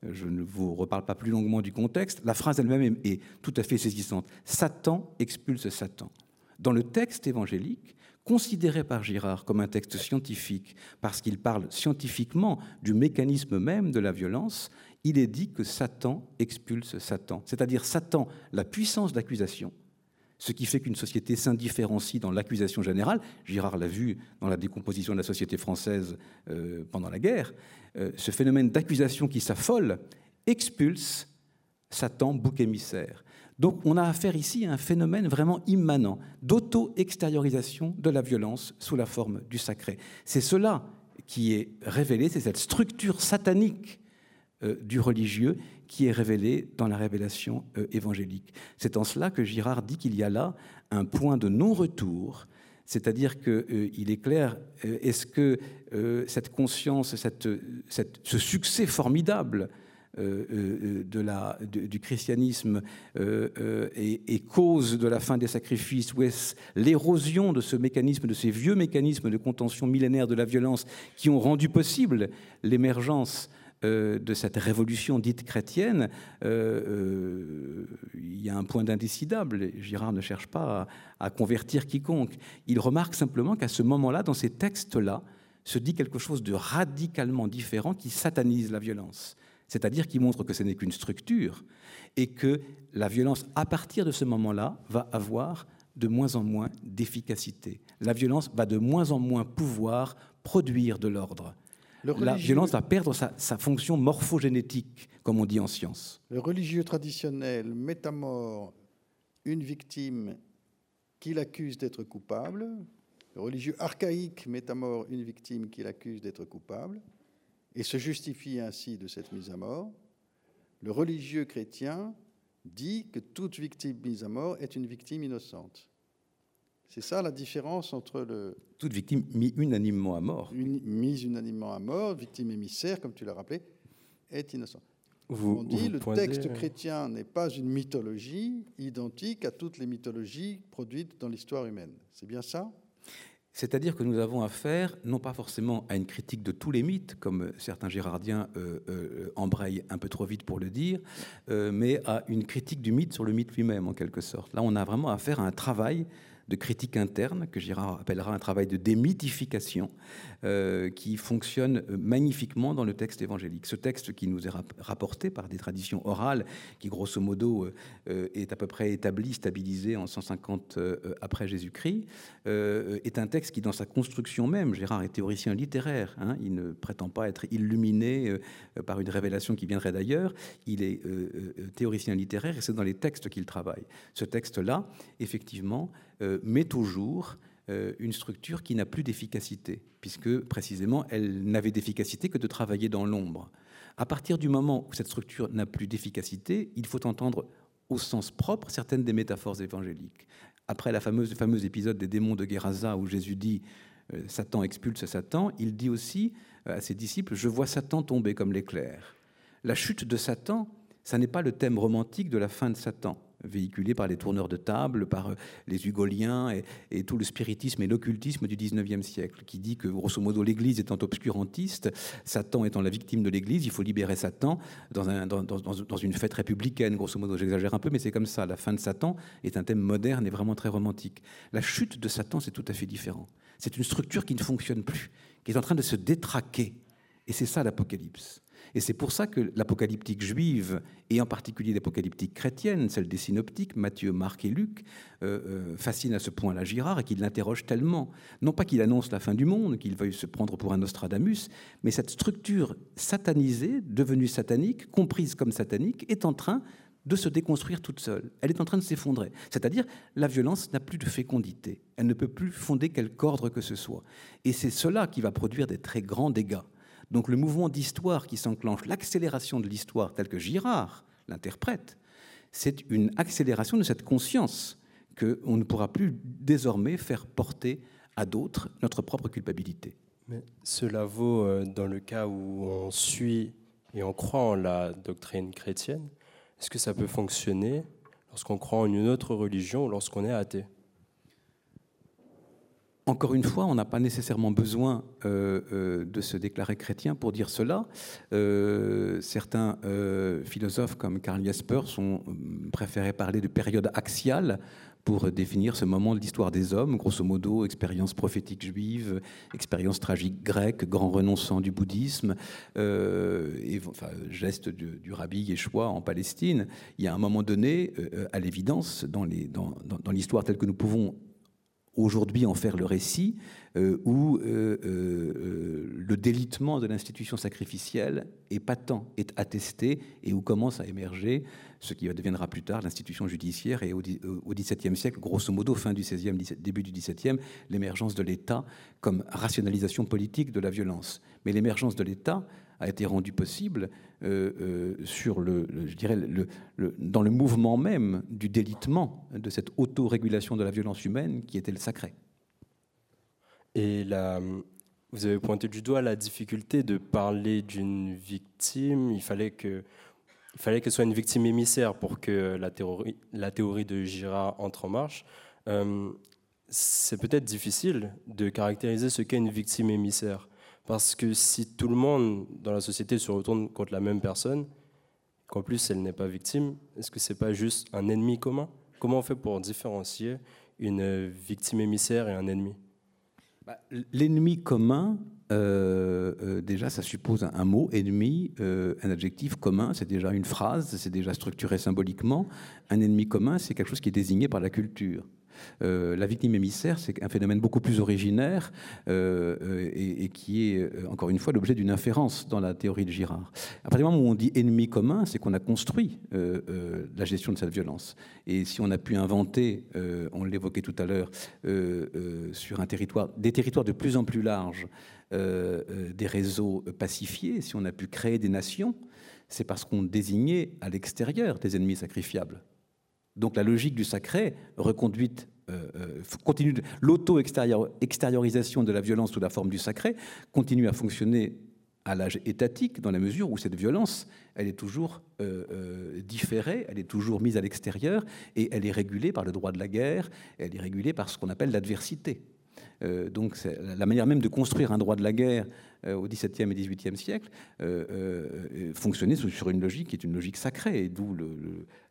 Je ne vous reparle pas plus longuement du contexte. La phrase elle-même est, tout à fait saisissante. Satan expulse Satan. Dans le texte évangélique, considéré par Girard comme un texte scientifique, parce qu'il parle scientifiquement du mécanisme même de la violence, il est dit que Satan expulse Satan, c'est-à-dire Satan, la puissance d'accusation, ce qui fait qu'une société s'indifférencie dans l'accusation générale. Girard l'a vu dans la décomposition de la société française euh, pendant la guerre. Euh, ce phénomène d'accusation qui s'affole expulse Satan, bouc émissaire. Donc on a affaire ici à un phénomène vraiment immanent d'auto-extériorisation de la violence sous la forme du sacré. C'est cela qui est révélé, c'est cette structure satanique euh, du religieux qui est révélé dans la révélation euh, évangélique. C'est en cela que Girard dit qu'il y a là un point de non-retour, c'est-à-dire qu'il euh, est clair, est-ce que cette conscience, ce succès formidable du christianisme est, cause de la fin des sacrifices, ou est-ce l'érosion de ce mécanisme, de ces vieux mécanismes de contention millénaire de la violence qui ont rendu possible l'émergence euh, de cette révolution dite chrétienne, euh, euh, il y a un point d'indécidable. Girard ne cherche pas à, convertir quiconque. Il remarque simplement qu'à ce moment-là, dans ces textes-là, se dit quelque chose de radicalement différent qui satanise la violence. c'est-à-dire qui montre que ce n'est qu'une structure et que la violence, à partir de ce moment-là, va avoir de moins en moins d'efficacité. La violence va de moins en moins pouvoir produire de l'ordre. La violence va perdre sa, sa, fonction morphogénétique, comme on dit en science. Le religieux traditionnel met à mort une victime qu'il accuse d'être coupable. Le religieux archaïque met à mort une victime qu'il accuse d'être coupable et se justifie ainsi de cette mise à mort. Le religieux chrétien dit que toute victime mise à mort est une victime innocente. C'est ça la différence entre le... Toute victime mise unanimement à mort. Une, mise unanimement à mort, victime émissaire, comme tu l'as rappelé, est innocente. Vous, On dit le texte euh, chrétien n'est pas une mythologie identique à toutes les mythologies produites dans l'histoire humaine. C'est bien ça? C'est-à-dire que nous avons affaire, non pas forcément à une critique de tous les mythes, comme certains gérardiens euh, euh, embrayent un peu trop vite pour le dire, euh, mais à une critique du mythe sur le mythe lui-même, en quelque sorte. Là, on a vraiment affaire à un travail de critique interne, que Girard appellera un travail de démythification, euh, qui fonctionne magnifiquement dans le texte évangélique. Ce texte qui nous est rapporté par des traditions orales, qui grosso modo euh, est à peu près établi, stabilisé en 150 euh, après Jésus-Christ, est un texte qui, dans sa construction même, Gérard est théoricien littéraire, hein, il ne prétend pas être illuminé par une révélation qui viendrait d'ailleurs, il est théoricien littéraire et c'est dans les textes qu'il travaille. Ce texte-là, effectivement, euh, met toujours euh, une structure qui n'a plus d'efficacité, puisque précisément elle n'avait d'efficacité que de travailler dans l'ombre. À partir du moment où cette structure n'a plus d'efficacité, il faut entendre au sens propre certaines des métaphores évangéliques. Après la fameuse, le fameux épisode des démons de Gerasa où Jésus dit euh, Satan expulse Satan, il dit aussi à ses disciples Je vois Satan tomber comme l'éclair. La chute de Satan, ça n'est pas le thème romantique de la fin de Satan véhiculé par les tourneurs de table, par euh, les hugoliens et, tout le spiritisme et l'occultisme du XIXe siècle, qui dit que, grosso modo, l'Église étant obscurantiste, Satan étant la victime de l'Église, il faut libérer Satan dans, dans, une fête républicaine, grosso modo. J'exagère un peu, mais c'est comme ça. La fin de Satan est un thème moderne et vraiment très romantique. La chute de Satan, c'est tout à fait différent. C'est une structure qui ne fonctionne plus, qui est en train de se détraquer. Et c'est ça l'Apocalypse. Et c'est pour ça que l'apocalyptique juive, et en particulier l'apocalyptique chrétienne, celle des synoptiques, Matthieu, Marc et Luc, euh, euh, fascine à ce point-là Girard et qu'il l'interroge tellement. Non pas qu'il annonce la fin du monde, qu'il veuille se prendre pour un Nostradamus, mais cette structure satanisée, devenue satanique, comprise comme satanique, est en train de se déconstruire toute seule. Elle est en train de s'effondrer. C'est-à-dire, la violence n'a plus de fécondité. Elle ne peut plus fonder quelque ordre que ce soit. Et c'est cela qui va produire des très grands dégâts. Donc le mouvement d'histoire qui s'enclenche, l'accélération de l'histoire telle que Girard l'interprète, c'est une accélération de cette conscience qu'on ne pourra plus désormais faire porter à d'autres notre propre culpabilité. Cela vaut euh, dans le cas où on suit et on croit en la doctrine chrétienne. Est-ce que ça peut fonctionner lorsqu'on croit en une autre religion ou lorsqu'on est athée? Encore une fois, on n'a pas nécessairement besoin euh, euh, de se déclarer chrétien pour dire cela. Euh, certains philosophes comme Karl Jaspers ont préféré parler de période axiale pour définir ce moment de l'histoire des hommes, grosso modo, expérience prophétique juive, expérience tragique grecque, grand renonçant du bouddhisme, enfin, geste du, rabbi Yeshua en Palestine. Il y a un moment donné, à l'évidence, dans l'histoire telle que nous pouvons aujourd'hui en faire le récit, euh, où euh, euh, le délitement de l'institution sacrificielle est patent, est attesté, et où commence à émerger ce qui deviendra plus tard l'institution judiciaire, et au XVIIe siècle, grosso modo, fin du XVIe, début du XVIIe, l'émergence de l'État comme rationalisation politique de la violence. Mais l'émergence de l'État a été rendu possible euh, euh, sur le, je dirais le, dans le mouvement même du délitement de cette autorégulation de la violence humaine qui était le sacré. Et la, vous avez pointé du doigt la difficulté de parler d'une victime. Il fallait que il fallait qu'elle soit une victime émissaire pour que la théorie, la théorie de Girard entre en marche. Euh, c'est peut-être difficile de caractériser ce qu'est une victime émissaire. Parce que si tout le monde dans la société se retourne contre la même personne, qu'en plus elle n'est pas victime, est-ce que ce n'est pas juste un ennemi commun? Comment on fait pour différencier une victime émissaire et un ennemi? Bah, L'ennemi commun déjà, ça suppose un, mot, ennemi, un adjectif commun, c'est déjà une phrase, c'est déjà structuré symboliquement. Un ennemi commun, c'est quelque chose qui est désigné par la culture. Euh, la victime émissaire, c'est un phénomène beaucoup plus originaire euh, et, qui est, euh, encore une fois, l'objet d'une inférence dans la théorie de Girard. À partir du moment où on dit ennemi commun, c'est qu'on a construit la gestion de cette violence. Et si on a pu inventer, on l'évoquait tout à l'heure, sur un territoire, des territoires de plus en plus larges, des réseaux pacifiés, si on a pu créer des nations, c'est parce qu'on désignait à l'extérieur des ennemis sacrifiables. Donc la logique du sacré, reconduite, euh, euh, continue, l'auto-extériorisation de la violence sous la forme du sacré continue à fonctionner à l'âge étatique, dans la mesure où cette violence, elle est toujours euh, différée, elle est toujours mise à l'extérieur, et elle est régulée par le droit de la guerre, elle est régulée par ce qu'on appelle l'adversité. Euh, donc la manière même de construire un droit de la guerre euh, au XVIIe et XVIIIe siècle euh, fonctionnait sur une logique qui est une logique sacrée, d'où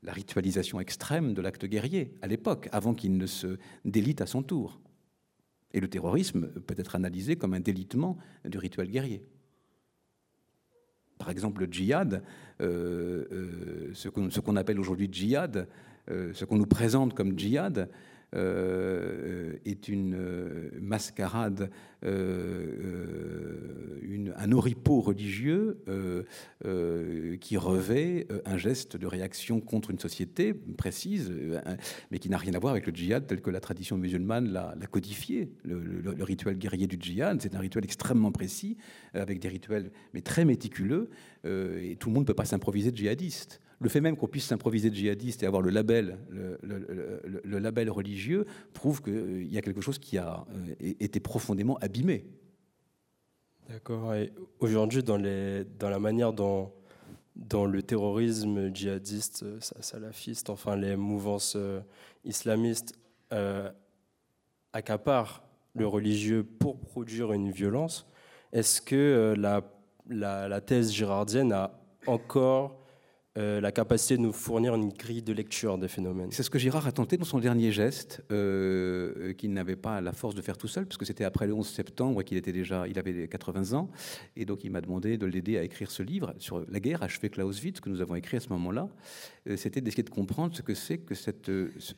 la ritualisation extrême de l'acte guerrier à l'époque, avant qu'il ne se délite à son tour. Et le terrorisme peut être analysé comme un délitement du rituel guerrier. Par exemple, le djihad, ce qu'on appelle aujourd'hui djihad, ce qu'on nous présente comme djihad, euh, est une euh, mascarade, euh, un oripeau religieux qui revêt un geste de réaction contre une société précise, mais qui n'a rien à voir avec le djihad tel que la tradition musulmane l'a codifié. Le, le, rituel guerrier du djihad, c'est un rituel extrêmement précis, avec des rituels mais très méticuleux, et tout le monde ne peut pas s'improviser djihadiste. Le fait même qu'on puisse s'improviser djihadiste et avoir le label, le, label religieux prouve qu'il y a quelque chose qui a euh, été profondément abîmé. D'accord. aujourd'hui, dans, la manière dont, le terrorisme djihadiste, euh, salafiste, enfin les mouvances euh, islamistes accaparent le religieux pour produire une violence, est-ce que la, thèse girardienne a encore euh, la capacité de nous fournir une grille de lecture des phénomènes. C'est ce que Girard a tenté dans son dernier geste, euh, qu'il n'avait pas la force de faire tout seul, puisque c'était après le 11 septembre qu'il était déjà, il avait 80 ans, et donc il m'a demandé de l'aider à écrire ce livre sur la guerre achevée Clausewitz que nous avons écrit à ce moment-là. Euh, c'était d'essayer de comprendre ce que c'est que cette,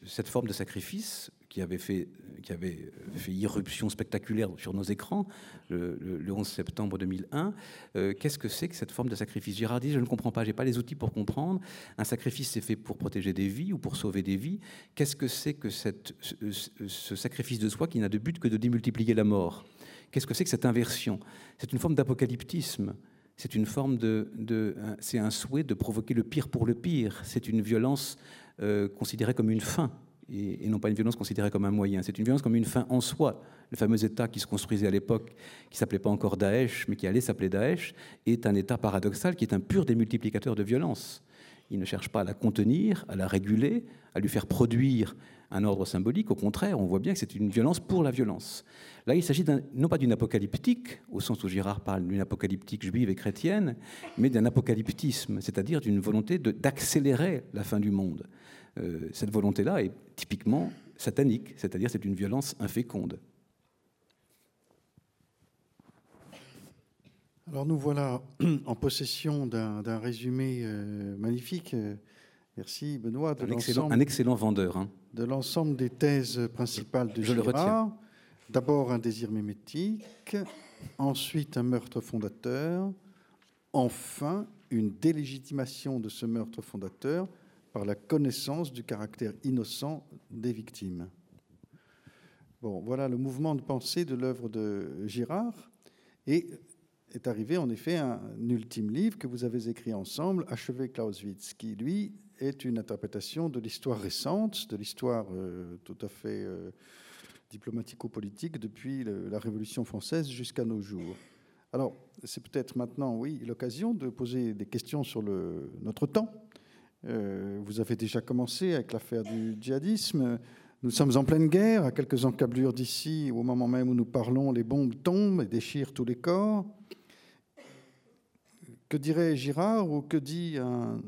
cette forme de sacrifice qui avait fait, qui avait fait irruption spectaculaire sur nos écrans le, 11 septembre 2001. Euh, qu'est-ce que c'est que cette forme de sacrifice? Girard dit, je ne comprends pas, j'ai pas les outils pour comprendre. Un sacrifice, c'est fait pour protéger des vies ou pour sauver des vies. Qu'est-ce que c'est que ce, sacrifice de soi qui n'a de but que de démultiplier la mort? Qu'est-ce que c'est que cette inversion? C'est une forme d'apocalyptisme. C'est une forme de, de c'est un souhait de provoquer le pire pour le pire. C'est une violence euh, considérée comme une fin et, non pas une violence considérée comme un moyen. C'est une violence comme une fin en soi. Le fameux État qui se construisait à l'époque, qui s'appelait pas encore Daesh, mais qui allait s'appeler Daesh, est un État paradoxal qui est un pur démultiplicateur de violence. Il ne cherche pas à la contenir, à la réguler, à lui faire produire un ordre symbolique. Au contraire, on voit bien que c'est une violence pour la violence. Là, il s'agit non pas d'une apocalyptique, au sens où Girard parle d'une apocalyptique juive et chrétienne, mais d'un apocalyptisme, c'est-à-dire d'une volonté d'accélérer la fin du monde. Euh, cette volonté-là est typiquement satanique, c'est-à-dire c'est une violence inféconde. Alors nous voilà en possession d'un résumé euh, magnifique. Merci Benoît. un, excellent, un, excellent, vendeur. Hein. De l'ensemble des thèses principales de Je le retiens. D'abord un désir mémétique, ensuite un meurtre fondateur, enfin une délégitimation de ce meurtre fondateur par la connaissance du caractère innocent des victimes. Bon, voilà le mouvement de pensée de l'œuvre de Girard. Et est arrivé en effet un ultime livre que vous avez écrit ensemble, Achevé Clausewitz, qui lui est une interprétation de l'histoire récente, de l'histoire euh, tout à fait euh, diplomatico-politique depuis la Révolution française jusqu'à nos jours. Alors, c'est peut-être maintenant, oui, l'occasion de poser des questions sur notre temps, vous avez déjà commencé avec l'affaire du djihadisme. Nous sommes en pleine guerre, à quelques encablures d'ici, au moment même où nous parlons, les bombes tombent et déchirent tous les corps. Que dirait Girard ou que dit un,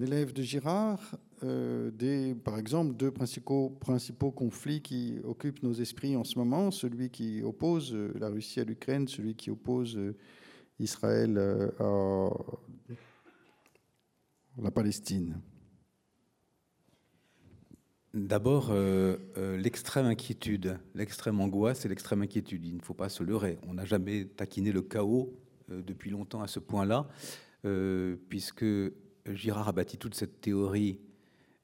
élève de Girard des, par exemple, deux principaux, principaux conflits qui occupent nos esprits en ce moment, celui qui oppose la Russie à l'Ukraine, celui qui oppose Israël à la Palestine. D'abord, euh, euh, l'extrême inquiétude, l'extrême angoisse et l'extrême inquiétude. Il ne faut pas se leurrer. On n'a jamais taquiné le chaos euh, depuis longtemps à ce point-là, puisque Girard a bâti toute cette théorie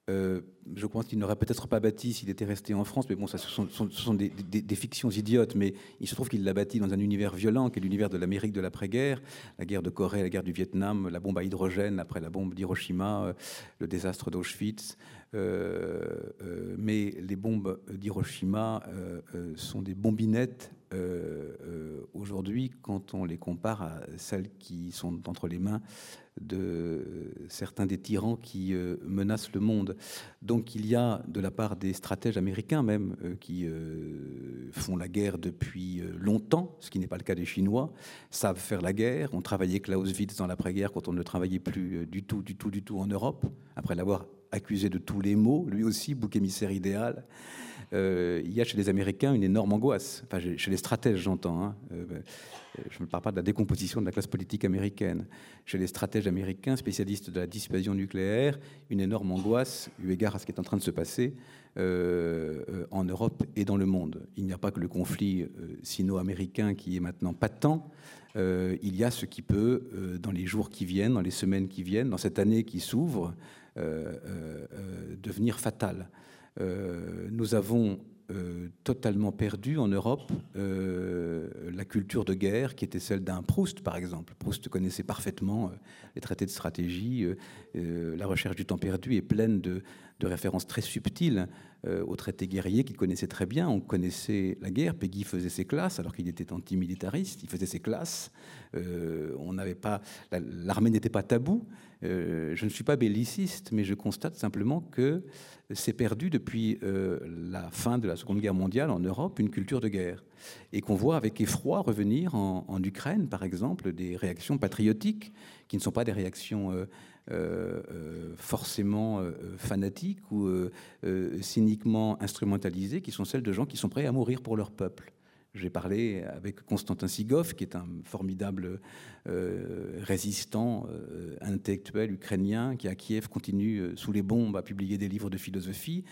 euh, je pense qu'il n'aurait peut-être pas bâti s'il était resté en France, mais bon, ce sont, des, fictions idiotes, mais il se trouve qu'il l'a bâti dans un univers violent, qui est l'univers de l'Amérique de l'après-guerre, la guerre de Corée, la guerre du Vietnam, la bombe à hydrogène après la bombe d'Hiroshima, euh, le désastre d'Auschwitz. Euh, mais les bombes d'Hiroshima sont des bombinettes aujourd'hui quand on les compare à celles qui sont entre les mains de certains des tyrans qui euh, menacent le monde. Donc il y a de la part des stratèges américains même euh, qui euh, font la guerre depuis longtemps, ce qui n'est pas le cas des Chinois, savent faire la guerre, ont travaillé Clausewitz dans l'après-guerre quand on ne travaillait plus du tout, du tout, du tout en Europe, après l'avoir accusé de tous les maux, lui aussi, bouc émissaire idéal. Il y a chez les Américains une énorme angoisse, enfin chez les stratèges j'entends. Hein. Euh, je ne parle pas de la décomposition de la classe politique américaine. Chez les stratèges américains, spécialistes de la dissuasion nucléaire, une énorme angoisse, eu égard à ce qui est en train de se passer euh, euh, en Europe et dans le monde. Il n'y a pas que le conflit sino-américain qui est maintenant patent. il y a ce qui peut, dans les jours qui viennent, dans les semaines qui viennent, dans cette année qui s'ouvre, devenir fatal. Nous avons euh, totalement perdu en Europe euh, la culture de guerre qui était celle d'un Proust, par exemple. Proust connaissait parfaitement euh, les traités de stratégie. la recherche du temps perdu est pleine de, références très subtiles aux traités guerriers qu'il connaissait très bien. On connaissait la guerre. Peggy faisait ses classes alors qu'il était antimilitariste. Il faisait ses classes. on n'avait pas, l'armée n'était pas tabou. je ne suis pas belliciste, mais je constate simplement que s'est perdu depuis euh, la fin de la Seconde Guerre mondiale en Europe une culture de guerre. Et qu'on voit avec effroi revenir en, Ukraine, par exemple, des réactions patriotiques qui ne sont pas des réactions euh, euh, forcément fanatiques ou cyniquement instrumentalisées, qui sont celles de gens qui sont prêts à mourir pour leur peuple. J'ai parlé avec Constantin Sigov, qui est un formidable euh, résistant euh, intellectuel ukrainien, qui à Kiev continue euh, sous les bombes à publier des livres de philosophie.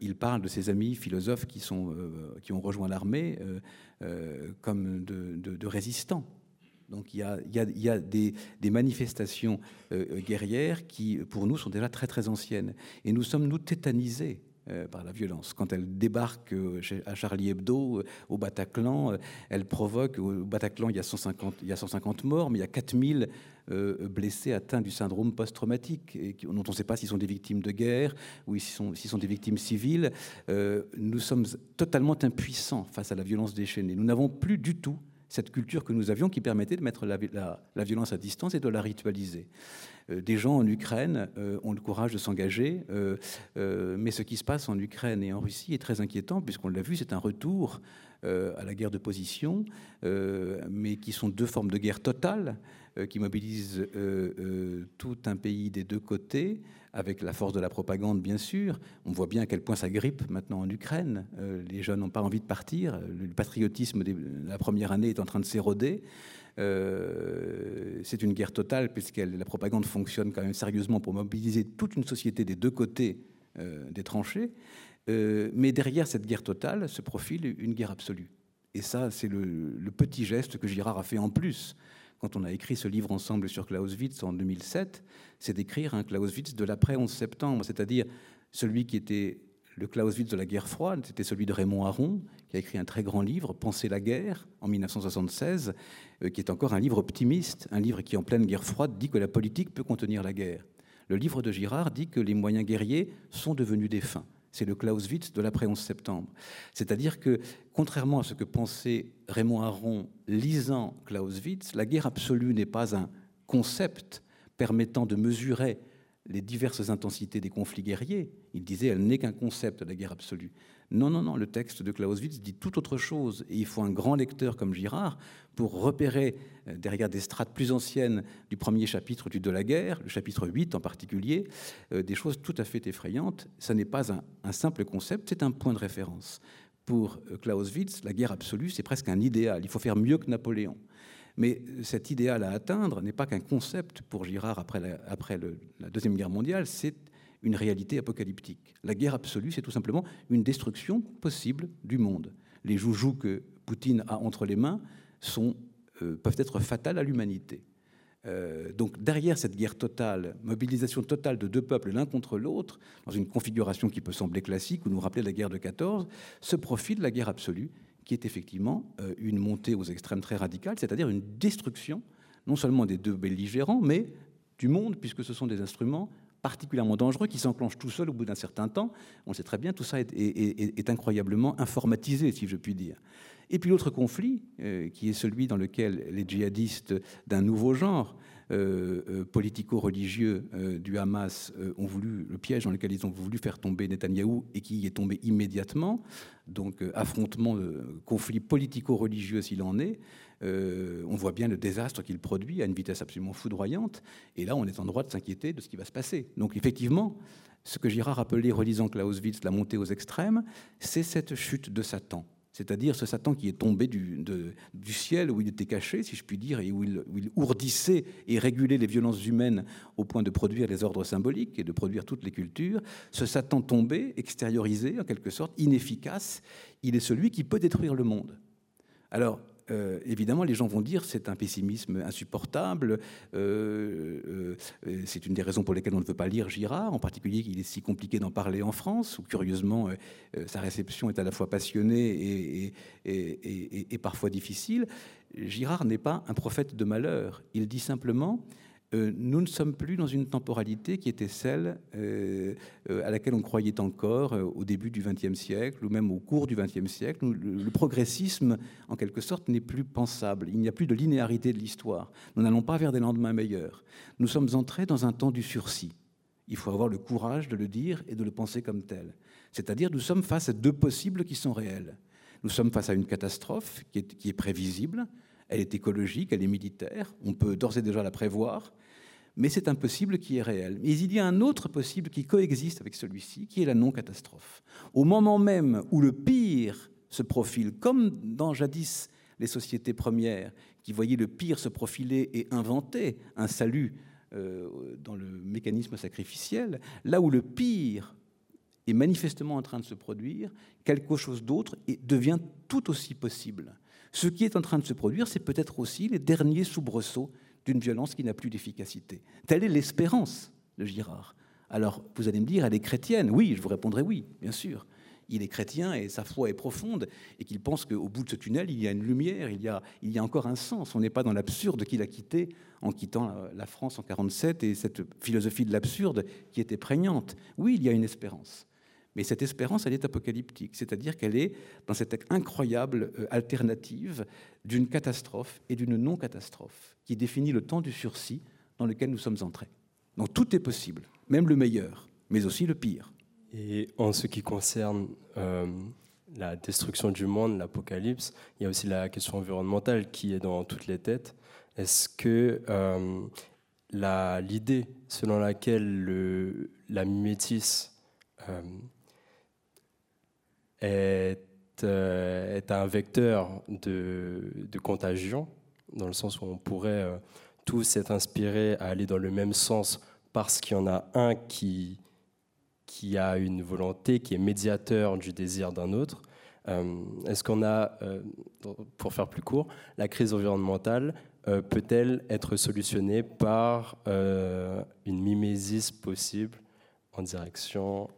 il parle de ses amis philosophes qui, sont, qui ont rejoint l'armée comme de, résistants. Donc il y a, y a, des, des, manifestations guerrières qui, pour nous, sont déjà très très anciennes. Et nous sommes, nous, tétanisés euh, par la violence. Quand elle débarque euh, à Charlie Hebdo, euh, au Bataclan, elle provoque, au Bataclan, il y a 150, il y a 150 morts, mais il y a 4000 blessés atteints du syndrome post-traumatique, dont on ne sait pas s'ils sont des victimes de guerre ou s'ils sont, des victimes civiles. nous sommes totalement impuissants face à la violence déchaînée. Nous n'avons plus du tout cette culture que nous avions qui permettait de mettre la violence à distance et de la ritualiser. Euh, des gens en Ukraine euh, ont le courage de s'engager, euh, mais ce qui se passe en Ukraine et en Russie est très inquiétant, puisqu'on l'a vu, c'est un retour à la guerre de position, mais qui sont deux formes de guerre totale, qui mobilisent tout un pays des deux côtés, avec la force de la propagande, bien sûr. On voit bien à quel point ça grippe maintenant en Ukraine. les jeunes n'ont pas envie de partir. Le patriotisme de la première année est en train de s'éroder. Euh, c'est une guerre totale, puisque la propagande fonctionne quand même sérieusement pour mobiliser toute une société des deux côtés euh, des tranchées. Euh, mais derrière cette guerre totale se profile une guerre absolue. Et ça, c'est le, petit geste que Girard a fait en plus quand on a écrit ce livre ensemble sur Clausewitz en 2007, c'est d'écrire un Clausewitz de l'après 11 septembre, c'est-à-dire celui qui était le Clausewitz de la guerre froide, c'était celui de Raymond Aron, qui a écrit un très grand livre, Penser la guerre, en 1976, euh, qui est encore un livre optimiste, un livre qui, en pleine guerre froide, dit que la politique peut contenir la guerre. Le livre de Girard dit que les moyens guerriers sont devenus des fins. C'est le Clausewitz de l'après-11 septembre. C'est-à-dire que, contrairement à ce que pensait Raymond Aron lisant Clausewitz, la guerre absolue n'est pas un concept permettant de mesurer les diverses intensités des conflits guerriers. Il disait elle n'est qu'un concept, la guerre absolue. Non, non, non, le texte de Clausewitz dit tout autre chose. Et il faut un grand lecteur comme Girard pour repérer euh, derrière des strates plus anciennes du premier chapitre du De la guerre, le chapitre 8 en particulier, euh, des choses tout à fait effrayantes. Ce n'est pas un, simple concept, c'est un point de référence. Pour euh, Clausewitz, la guerre absolue, c'est presque un idéal. Il faut faire mieux que Napoléon. Mais cet idéal à atteindre n'est pas qu'un concept pour Girard après la, après la Deuxième Guerre mondiale, c'est une réalité apocalyptique. La guerre absolue, c'est tout simplement une destruction possible du monde. Les joujoux que Poutine a entre les mains euh, peuvent être fatales à l'humanité. Euh, donc derrière cette guerre totale, mobilisation totale de deux peuples l'un contre l'autre, dans une configuration qui peut sembler classique ou nous rappeler la guerre de 14, se profile la guerre absolue, qui est effectivement euh, une montée aux extrêmes très radicales, c'est-à-dire une destruction non seulement des deux belligérants, mais du monde, puisque ce sont des instruments particulièrement dangereux qui s'enclenche tout seul au bout d'un certain temps. On sait très bien, tout ça est, incroyablement informatisé, si je puis dire. Et puis l'autre conflit, euh, qui est celui dans lequel les djihadistes d'un nouveau genre, politico-religieux du Hamas ont voulu, le piège dans lequel ils ont voulu faire tomber Netanyahou et qui est tombé immédiatement, donc affrontement, conflit politico-religieux s'il en est, euh, on voit bien le désastre qu'il produit à une vitesse absolument foudroyante. Et là, on est en droit de s'inquiéter de ce qui va se passer. Donc, effectivement, ce que Girard appelait, relisant Clausewitz, la montée aux extrêmes, c'est cette chute de Satan. C'est-à-dire ce Satan qui est tombé du, ciel où il était caché, si je puis dire, et où il, où ourdissait et régulait les violences humaines au point de produire les ordres symboliques et de produire toutes les cultures. Ce Satan tombé, extériorisé, en quelque sorte, inefficace, il est celui qui peut détruire le monde. Alors, euh, évidemment, les gens vont dire c'est un pessimisme insupportable. Euh, euh, c'est une des raisons pour lesquelles on ne veut pas lire Girard, en particulier qu'il est si compliqué d'en parler en France, où curieusement sa réception est à la fois passionnée et, parfois difficile. Girard n'est pas un prophète de malheur. Il dit simplement nous ne sommes plus dans une temporalité qui était celle euh, euh, à laquelle on croyait encore au début du XXe siècle ou même au cours du XXe siècle. Le, progressisme, en quelque sorte, n'est plus pensable. Il n'y a plus de linéarité de l'histoire. Nous n'allons pas vers des lendemains meilleurs. Nous sommes entrés dans un temps du sursis. Il faut avoir le courage de le dire et de le penser comme tel. C'est-à-dire, nous sommes face à deux possibles qui sont réels. Nous sommes face à une catastrophe qui est prévisible, elle est écologique, elle est militaire, on peut d'ores et déjà la prévoir, mais c'est un possible qui est réel. Mais il y a un autre possible qui coexiste avec celui-ci, qui est la non-catastrophe. Au moment même où le pire se profile, comme dans jadis les sociétés premières, qui voyaient le pire se profiler et inventer un salut euh, dans le mécanisme sacrificiel, là où le pire est manifestement en train de se produire, quelque chose d'autre devient tout aussi possible. Ce qui est en train de se produire, c'est peut-être aussi les derniers soubresauts d'une violence qui n'a plus d'efficacité. Telle est l'espérance de Girard. Alors, vous allez me dire, elle est chrétienne. Oui, je vous répondrai oui, bien sûr. Il est chrétien et sa foi est profonde et qu'il pense qu'au bout de ce tunnel, il y a une lumière, il y a, il y a encore un sens. On n'est pas dans l'absurde qu'il a quitté en quittant la France en 47 et cette philosophie de l'absurde qui était prégnante. Oui, il y a une espérance. Mais cette espérance, elle est apocalyptique, c'est-à-dire qu'elle est dans cette incroyable euh, alternative d'une catastrophe et d'une non-catastrophe, qui définit le temps du sursis dans lequel nous sommes entrés. Donc tout est possible, même le meilleur, mais aussi le pire. Et en ce qui concerne euh, la destruction du monde, l'apocalypse, il y a aussi la question environnementale qui est dans toutes les têtes. Est-ce que euh, l'idée selon laquelle le, la mimétisme est, euh, est un vecteur de, de, contagion, dans le sens où on pourrait euh, tous être inspirés à aller dans le même sens parce qu'il y en a un qui, qui a une volonté, qui est médiateur du désir d'un autre. Euh, est-ce qu'on a, pour faire plus court, la crise environnementale peut-elle être solutionnée par une mimésis possible en direction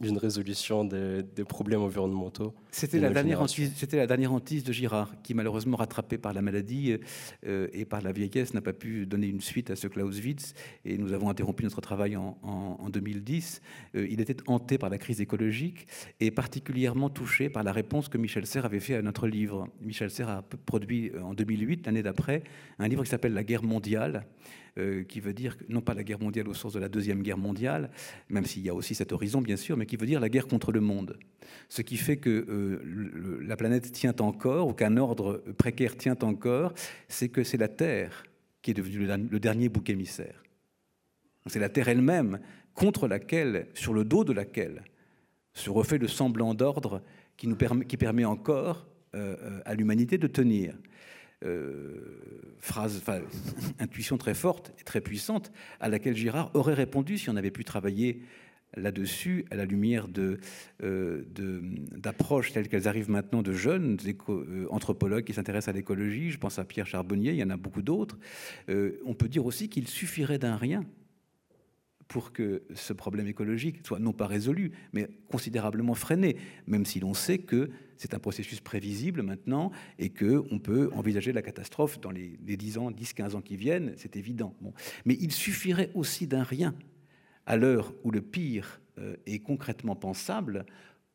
d'une résolution des, problèmes environnementaux. C'était la, dernière hantise, c'était la dernière hantise de Girard, qui malheureusement rattrapé par la maladie euh, et par la vieillesse n'a pas pu donner une suite à ce Clausewitz. Et nous avons interrompu notre travail en, 2010. Euh, il était hanté par la crise écologique et particulièrement touché par la réponse que Michel Serres avait fait à notre livre. Michel Serres a produit euh, en 2008, l'année d'après, un livre qui s'appelle La guerre mondiale euh, qui veut dire non pas la guerre mondiale au sens de la Deuxième Guerre mondiale, même s'il y a aussi cet horizon bien sûr, mais qui veut dire la guerre contre le monde. Ce qui fait que euh, la planète tient encore, ou qu'un ordre précaire tient encore, c'est que c'est la Terre qui est devenue le dernier bouc émissaire. C'est la Terre elle-même contre laquelle, sur le dos de laquelle, se refait le semblant d'ordre qui, permet encore euh, à l'humanité de tenir. Euh, phrase, intuition très forte et très puissante à laquelle Girard aurait répondu si on avait pu travailler là-dessus à la lumière euh, d'approches telles qu'elles arrivent maintenant de jeunes anthropologues qui s'intéressent à l'écologie. Je pense à Pierre Charbonnier, il y en a beaucoup d'autres. on peut dire aussi qu'il suffirait d'un rien pour que ce problème écologique soit non pas résolu, mais considérablement freiné, même si l'on sait que c'est un processus prévisible maintenant et qu'on peut envisager la catastrophe dans les, 10 ans, 10, 15 ans qui viennent, c'est évident. Mais il suffirait aussi d'un rien, à l'heure où le pire euh, est concrètement pensable,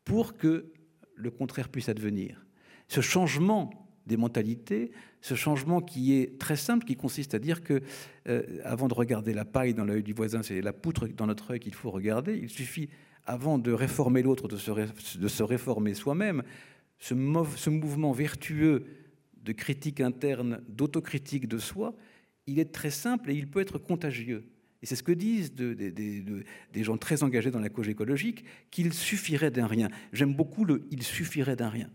pour que le contraire puisse advenir. Ce changement des mentalités, ce changement qui est très simple, qui consiste à dire que, euh, avant de regarder la paille dans l'œil du voisin, c'est la poutre dans notre œil qu'il faut regarder. Il suffit, avant de réformer l'autre, de, se, réformer soi-même. Ce, mouvement vertueux de critique interne, d'autocritique de soi, il est très simple et il peut être contagieux. Et c'est ce que disent des gens très engagés dans la cause écologique, qu'il suffirait d'un rien. J'aime beaucoup le il suffirait d'un rien.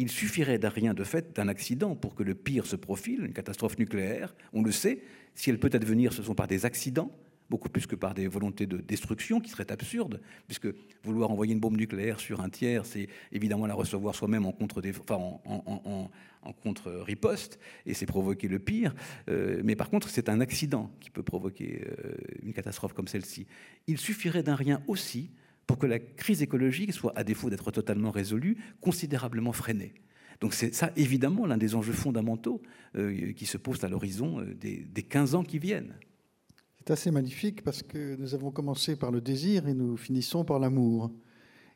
Il suffirait d'un rien de fait, d'un accident, pour que le pire se profile, une catastrophe nucléaire. On le sait, si elle peut advenir, ce sont par des accidents, beaucoup plus que par des volontés de destruction qui seraient absurdes, puisque vouloir envoyer une bombe nucléaire sur un tiers, c'est évidemment la recevoir soi-même en contre, en, contre riposte, et c'est provoquer le pire. Euh, mais par contre, c'est un accident qui peut provoquer euh, une catastrophe comme celle-ci. Il suffirait d'un rien aussi pour que la crise écologique soit, à défaut d'être totalement résolue, considérablement freinée. Donc c'est ça, évidemment, l'un des enjeux fondamentaux euh, qui se posent à l'horizon euh, des, des 15 ans qui viennent. C'est assez magnifique parce que nous avons commencé par le désir et nous finissons par l'amour.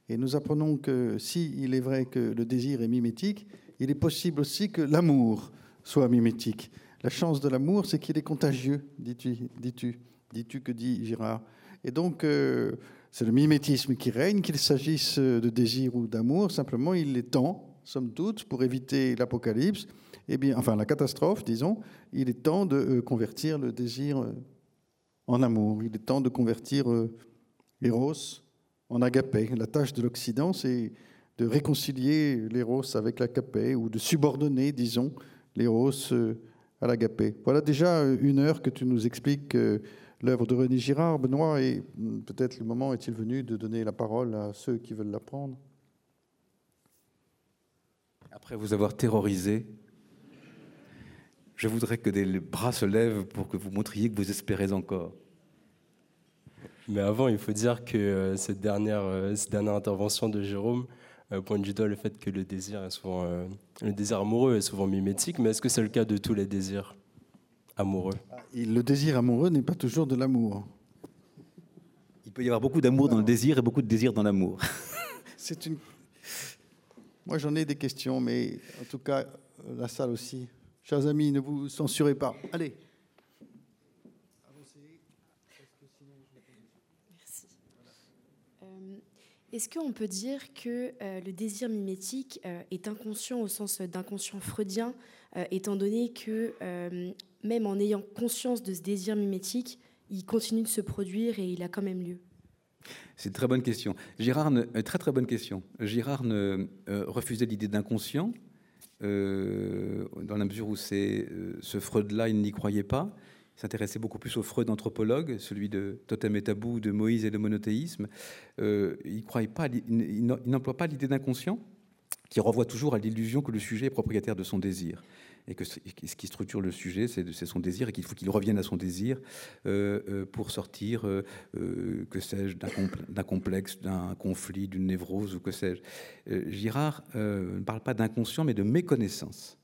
Et nous apprenons que si il est vrai que le désir est mimétique, il est possible aussi que l'amour soit mimétique. La chance de l'amour, c'est qu'il est contagieux, dis-tu, dis-tu, dis-tu que dit Girard. Et donc, euh, c'est le mimétisme qui règne, qu'il s'agisse de désir ou d'amour. Simplement, il est temps, somme toute, pour éviter l'apocalypse, eh bien, enfin la catastrophe, disons, il est temps de euh, convertir le désir euh, en amour. Il est temps de convertir euh, Eros en agapé. La tâche de l'Occident, c'est de réconcilier l'Eros avec l'agapé, ou de subordonner, disons, l'Eros à l'agapé. Voilà déjà une heure que tu nous expliques l'œuvre de René Girard, Benoît, et hmm, peut-être le moment est-il venu de donner la parole à ceux qui veulent l'apprendre. Après vous avoir terrorisé, je voudrais que des bras se lèvent pour que vous montriez que vous espérez encore. Mais avant, il faut dire que euh, cette, dernière, euh, cette dernière intervention de Jérôme euh, pointe du doigt le fait que le désir, est souvent, le désir amoureux est souvent mimétique, mais est-ce que c'est le cas de tous les désirs? Amoureux le désir amoureux n'est pas toujours de l'amour. Il peut y avoir beaucoup d'amour dans le désir et beaucoup de désir dans l'amour. C'est une. Moi, j'en ai des questions, mais en tout cas, la salle aussi. Chers amis, ne vous censurez pas. Allez. Merci. Euh, est-ce qu'on peut dire que euh, le désir mimétique euh, est inconscient au sens d'inconscient freudien, étant donné que même en ayant conscience de ce désir mimétique, il continue de se produire et il a quand même lieu C'est une très bonne question. Girard, ne, euh, très très bonne question. Girard ne, euh, refusait l'idée d'inconscient, euh, dans la mesure où c'est ce Freud-là, il n'y croyait pas. Il s'intéressait beaucoup plus au Freud anthropologue, celui de Totem et Tabou, de Moïse et le monothéisme. il n'emploie pas l'idée d'inconscient, qui renvoie toujours à l'illusion que le sujet est propriétaire de son désir et que ce qui structure le sujet, c'est son désir, et qu'il faut qu'il revienne à son désir euh, euh, pour sortir, euh, que sais-je, d'un complexe, d'un conflit, d'une névrose, ou que sais-je. Girard ne parle pas d'inconscient, mais de méconnaissance.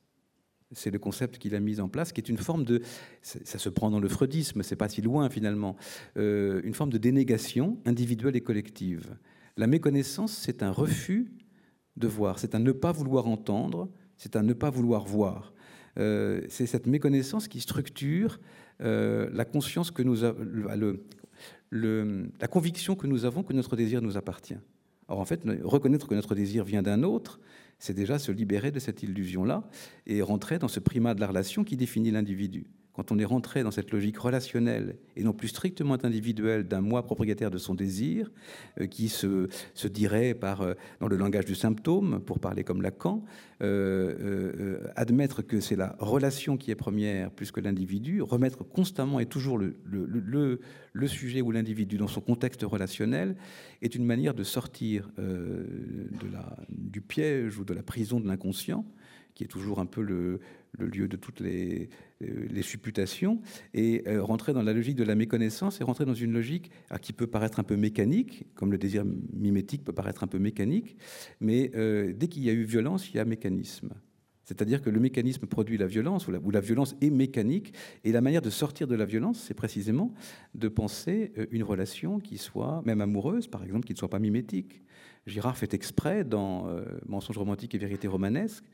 C'est le concept qu'il a mis en place, qui est une forme de, ça se prend dans le freudisme, c'est pas si loin finalement, une forme de dénégation individuelle et collective. La méconnaissance, c'est un refus de voir, c'est un ne pas vouloir entendre, c'est un ne pas vouloir voir. Euh, c'est cette méconnaissance qui structure la conscience que nous le, la conviction que nous avons que notre désir nous appartient. Or, en fait, reconnaître que notre désir vient d'un autre, c'est déjà se libérer de cette illusion-là et rentrer dans ce primat de la relation qui définit l'individu quand on est rentré dans cette logique relationnelle et non plus strictement individuelle d'un moi propriétaire de son désir, euh, qui se, dirait euh, dans le langage du symptôme, pour parler comme Lacan, euh, admettre que c'est la relation qui est première plus que l'individu, remettre constamment et toujours le, sujet ou l'individu dans son contexte relationnel, est une manière de sortir du piège ou de la prison de l'inconscient qui est toujours un peu le, lieu de toutes les, euh, supputations, et euh, rentrer dans la logique de la méconnaissance et rentrer dans une logique qui peut paraître un peu mécanique, comme le désir mimétique peut paraître un peu mécanique, mais euh, dès qu'il y a eu violence, il y a mécanisme. C'est-à-dire que le mécanisme produit la violence, ou la, violence est mécanique, et la manière de sortir de la violence, c'est précisément de penser une relation qui soit, même amoureuse par exemple, qui ne soit pas mimétique. Girard fait exprès dans Mensonges romantiques et vérité romanesque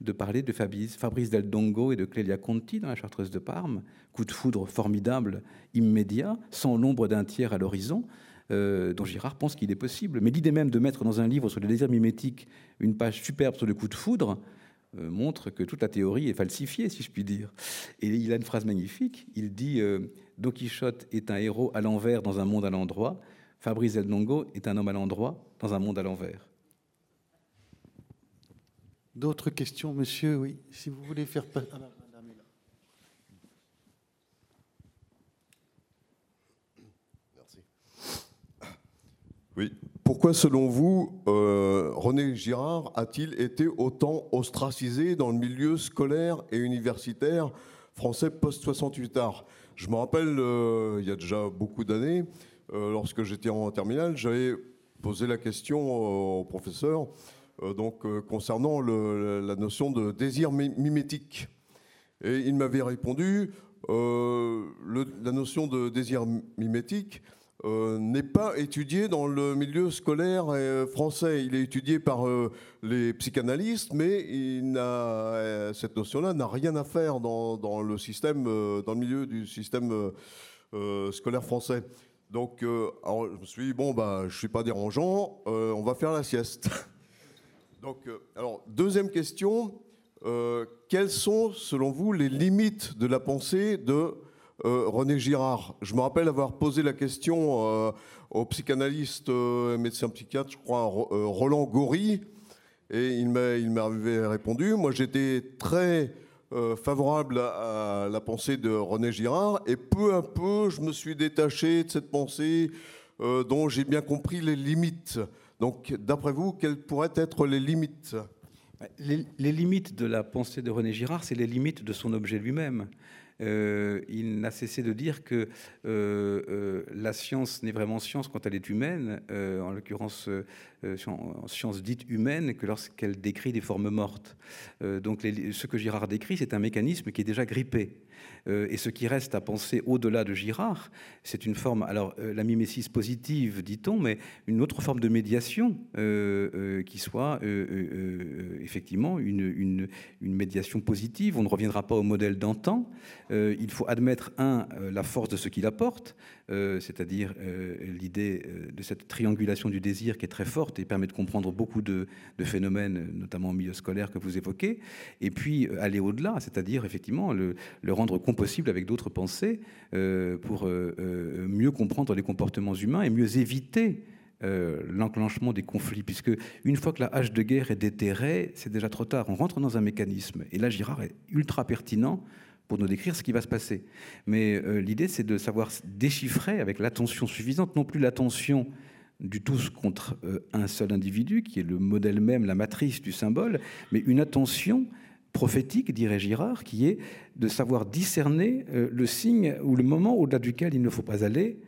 de parler de Fabrice Del Dongo et de Clélia Conti dans la Chartreuse de Parme, coup de foudre formidable, immédiat, sans l'ombre d'un tiers à l'horizon, euh, dont Girard pense qu'il est possible. Mais l'idée même de mettre dans un livre sur le désir mimétique une page superbe sur le coup de foudre euh, montre que toute la théorie est falsifiée, si je puis dire. Et il a une phrase magnifique, il dit euh, Don Quichotte est un héros à l'envers dans un monde à l'endroit, Fabrice Del Dongo est un homme à l'endroit dans un monde à l'envers. D'autres questions, monsieur Oui, si vous voulez faire. Merci. Oui. Pourquoi, selon vous, euh, René Girard a-t-il été autant ostracisé dans le milieu scolaire et universitaire français post-68 art Je me rappelle, euh, il y a déjà beaucoup d'années, euh, lorsque j'étais en terminale, j'avais posé la question au professeur donc, euh, concernant la notion de désir mimétique. Et il m'avait répondu, euh, la notion de désir mimétique n'est pas étudiée dans le milieu scolaire français. Il est étudié par les psychanalystes, mais cette notion-là n'a rien à faire dans, le système, dans le milieu du système scolaire français. Donc, je me suis dit, bon, bah, je ne suis pas dérangeant, on va faire la sieste. Donc, euh, alors, deuxième question. Euh, quelles sont, selon vous, les limites de la pensée de euh, René Girard? Je me rappelle avoir posé la question au psychanalyste, médecin psychiatre, je crois, Roland Goury, et il m'avait répondu. Moi, j'étais très favorable à, la pensée de René Girard, et peu à peu, je me suis détaché de cette pensée dont j'ai bien compris les limites. Donc, d'après vous, quelles pourraient être les limites? Les, limites de la pensée de René Girard, c'est les limites de son objet lui-même. Euh, il n'a cessé de dire que euh, euh, la science n'est vraiment science quand elle est humaine, en l'occurrence science dite humaine, que lorsqu'elle décrit des formes mortes. donc ce que Girard décrit, c'est un mécanisme qui est déjà grippé. Euh, et ce qui reste à penser au-delà de Girard, c'est une forme, alors euh, la mimésis positive, dit-on, mais une autre forme de médiation euh, qui soit effectivement une, une, médiation positive. On ne reviendra pas au modèle d'antan. il faut admettre, un, la force de ce qu'il apporte, c'est-à-dire l'idée de cette triangulation du désir qui est très forte et permet de comprendre beaucoup de, phénomènes, notamment au milieu scolaire que vous évoquez, et puis aller au-delà, c'est-à-dire effectivement le, rendre possible avec d'autres pensées euh, pour euh, euh, mieux comprendre les comportements humains et mieux éviter l'enclenchement des conflits, puisque une fois que la hache de guerre est déterrée, c'est déjà trop tard. On rentre dans un mécanisme. Et là, Girard est ultra pertinent pour nous décrire ce qui va se passer. Mais l'idée, c'est de savoir déchiffrer avec l'attention suffisante, non plus l'attention du tous contre un seul individu, qui est le modèle même, la matrice du symbole, mais une attention prophétique, dirait Girard, qui est de savoir discerner euh, le signe ou le moment au-delà duquel il ne faut pas aller,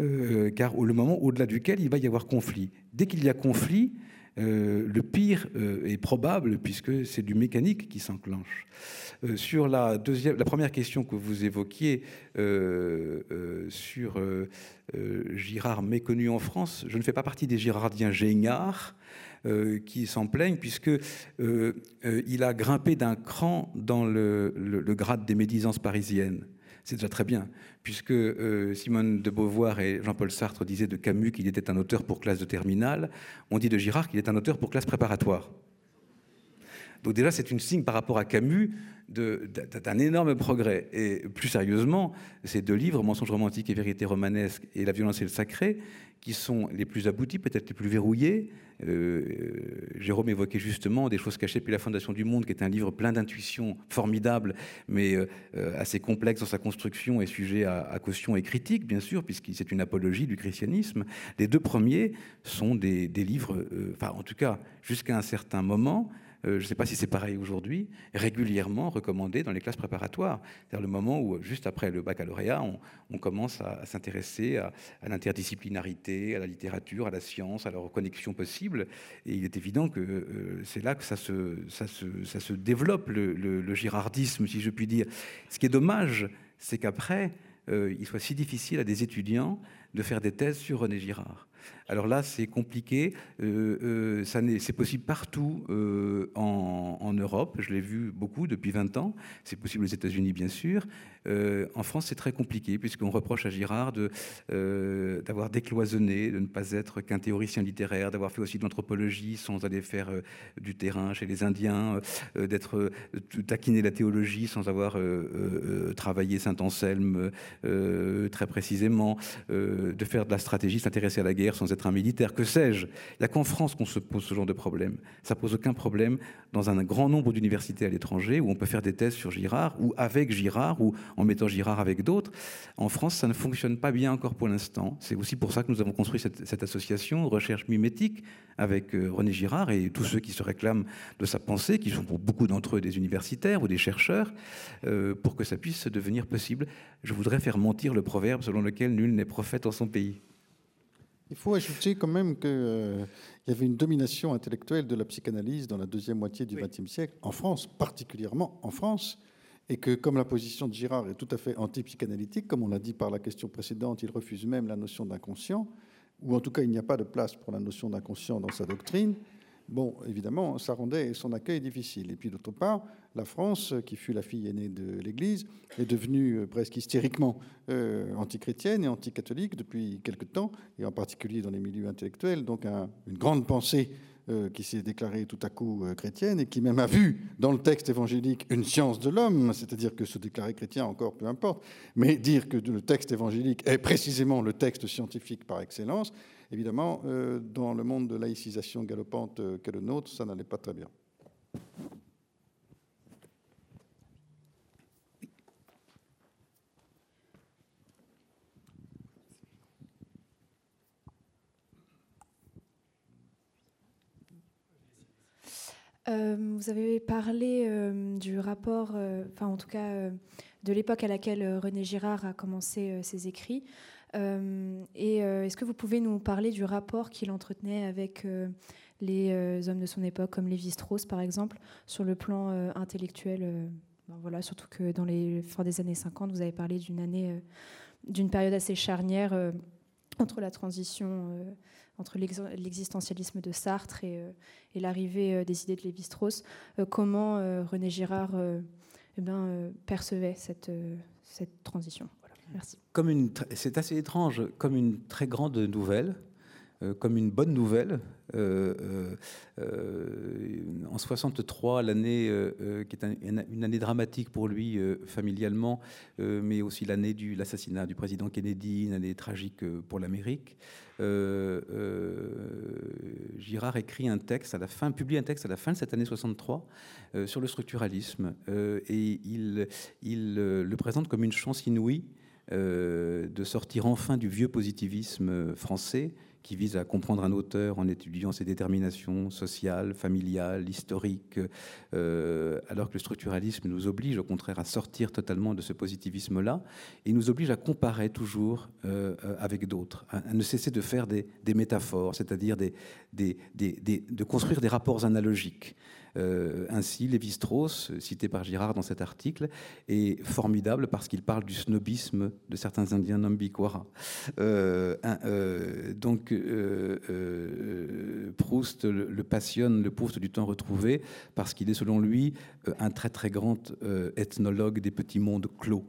euh, car le moment au-delà duquel il va y avoir conflit. Dès qu'il y a conflit, euh, le pire est probable puisque c'est du mécanique qui s'enclenche. sur la, deuxième, première question que vous évoquiez sur Girard méconnu en France, je ne fais pas partie des Girardiens géniards. Euh, qui s'en plaignent, puisque euh, euh, il a grimpé d'un cran dans le, grade des médisances parisiennes. C'est déjà très bien, puisque Simone de Beauvoir et Jean-Paul Sartre disaient de Camus qu'il était un auteur pour classe de terminale, on dit de Girard qu'il est un auteur pour classe préparatoire. Donc déjà, c'est une signe par rapport à Camus d'un énorme progrès. Et plus sérieusement, ces deux livres, Mensonges romantiques et Vérité romanesque et La violence et le sacré, qui sont les plus aboutis, peut-être les plus verrouillés. Euh, Jérôme évoquait justement Des choses cachées puis la Fondation du Monde, qui est un livre plein d'intuitions formidables, mais euh, assez complexe dans sa construction et sujet à, caution et critique, bien sûr, puisque c'est une apologie du christianisme. Les deux premiers sont des, livres, euh, enfin en tout cas jusqu'à un certain moment, euh, je ne sais pas si c'est pareil aujourd'hui, régulièrement recommandé dans les classes préparatoires. C'est-à-dire le moment où, juste après le baccalauréat, on, commence à, s'intéresser à, l'interdisciplinarité, à la littérature, à la science, à leur connexion possible. Et il est évident que euh, c'est là que ça se, ça se, développe, le, girardisme, si je puis dire. Ce qui est dommage, c'est qu'après, euh, il soit si difficile à des étudiants de faire des thèses sur René Girard. Alors là, c'est compliqué. Euh, euh, c'est possible partout euh, en, Europe. Je l'ai vu beaucoup depuis 20 ans. C'est possible aux États-Unis, bien sûr. en France, c'est très compliqué, puisqu'on reproche à Girard d'avoir décloisonné, de ne pas être qu'un théoricien littéraire, d'avoir fait aussi de l'anthropologie sans aller faire du terrain chez les Indiens, d'être taquiner la théologie sans avoir travaillé Saint-Anselme très précisément, de faire de la stratégie, s'intéresser à la guerre sans être un militaire, que sais-je? Il n'y a qu'en France qu'on se pose ce genre de problème. Ça pose aucun problème dans un grand nombre d'universités à l'étranger où on peut faire des thèses sur Girard ou avec Girard ou en mettant Girard avec d'autres. En France, ça ne fonctionne pas bien encore pour l'instant. C'est aussi pour ça que nous avons construit cette, association Recherche mimétique avec euh, René Girard et tous ceux qui se réclament de sa pensée, qui sont pour beaucoup d'entre eux des universitaires ou des chercheurs, euh, pour que ça puisse devenir possible. Je voudrais faire mentir le proverbe selon lequel nul n'est prophète en son pays. Il faut ajouter quand même qu'il euh, y avait une domination intellectuelle de la psychanalyse dans la deuxième moitié du XXe siècle, en France, particulièrement en France, et que comme la position de Girard est tout à fait anti-psychanalytique, comme on l'a dit par la question précédente, il refuse même la notion d'inconscient, ou en tout cas il n'y a pas de place pour la notion d'inconscient dans sa doctrine, Bon, évidemment, ça rendait son accueil difficile. Et puis d'autre part, la France, qui fut la fille aînée de l'Église, est devenue euh, presque hystériquement euh, antichrétienne et anticatholique depuis quelque temps, et en particulier dans les milieux intellectuels. Donc une grande pensée euh, qui s'est déclarée tout à coup chrétienne et qui même a vu dans le texte évangélique une science de l'homme, c'est-à-dire que se déclarer chrétien encore peu importe, mais dire que le texte évangélique est précisément le texte scientifique par excellence, Évidemment, euh, dans le monde de laïcisation galopante euh, qu'est le nôtre, ça n'allait pas très bien. Euh, vous avez parlé du rapport, enfin en tout cas de l'époque à laquelle René Girard a commencé ses écrits. Euh, et euh, est-ce que vous pouvez nous parler du rapport qu'il entretenait avec euh, les hommes de son époque, comme Lévi-Strauss par exemple, sur le plan intellectuel ben voilà, Surtout que dans les fins des années 50, vous avez parlé d'une année, d'une période assez charnière entre la transition, entre l'existentialisme de Sartre et, l'arrivée des idées de Lévi-Strauss. comment René Girard eh ben, percevait cette, cette transition? C'est assez étrange, comme une très grande nouvelle, euh, comme une bonne nouvelle. Euh, euh, en 63, l'année qui est une année dramatique pour lui familialement, mais aussi l'année de l'assassinat du président Kennedy, une année tragique pour l'Amérique. Girard écrit un texte à la fin, publie un texte à la fin de cette année 63 sur le structuralisme, et il le présente comme une chance inouïe euh, de sortir enfin du vieux positivisme français qui vise à comprendre un auteur en étudiant ses déterminations sociales, familiales, historiques, euh, alors que le structuralisme nous oblige au contraire à sortir totalement de ce positivisme-là et nous oblige à comparer toujours euh, avec d'autres, à, ne cesser de faire des, métaphores, c'est-à-dire de construire des rapports analogiques. Ainsi, Lévi-Strauss, cité par Girard dans cet article, est formidable parce qu'il parle du snobisme de certains Indiens Nambikwara. donc, Proust le, passionne, le Proust du temps retrouvé, parce qu'il est, selon lui, un très très grand ethnologue des petits mondes clos.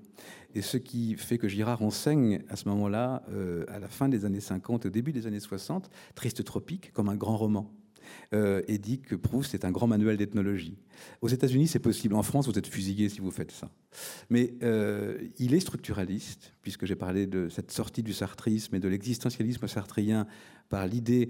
Et ce qui fait que Girard enseigne à ce moment-là, euh, à la fin des années 50, au début des années 60, Triste Tropique comme un grand roman. Euh, et dit que Proust est un grand manuel d'ethnologie. Aux États-Unis, c'est possible. En France, vous êtes fusillé si vous faites ça. Mais euh, il est structuraliste, puisque j'ai parlé de cette sortie du sartrisme et de l'existentialisme sartrien par l'idée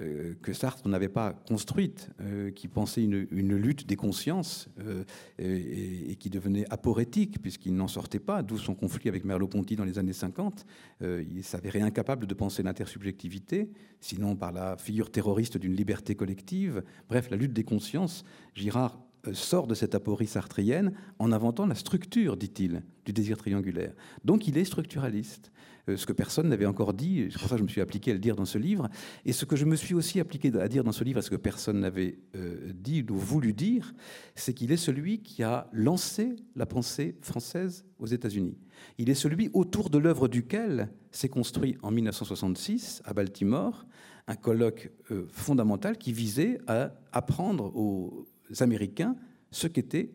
euh, que Sartre n'avait pas construite, euh, qui pensait une, lutte des consciences euh, et, qui devenait aporétique puisqu'il n'en sortait pas, d'où son conflit avec Merleau-Ponty dans les années 50. il s'avérait incapable de penser l'intersubjectivité, sinon par la figure terroriste d'une liberté collective. Bref, la lutte des consciences, Girard sort de cette aporie sartrienne en inventant la structure, dit-il, du désir triangulaire. Donc il est structuraliste. Euh, ce que personne n'avait encore dit. C'est pour ça que je me suis appliqué à le dire dans ce livre. Et ce que je me suis aussi appliqué à dire dans ce livre, ce que personne n'avait euh, dit ou voulu dire, c'est qu'il est celui qui a lancé la pensée française aux États-Unis. Il est celui autour de l'œuvre duquel s'est construit en 1966 à Baltimore un colloque euh, fondamental qui visait à apprendre aux Américains ce qu'était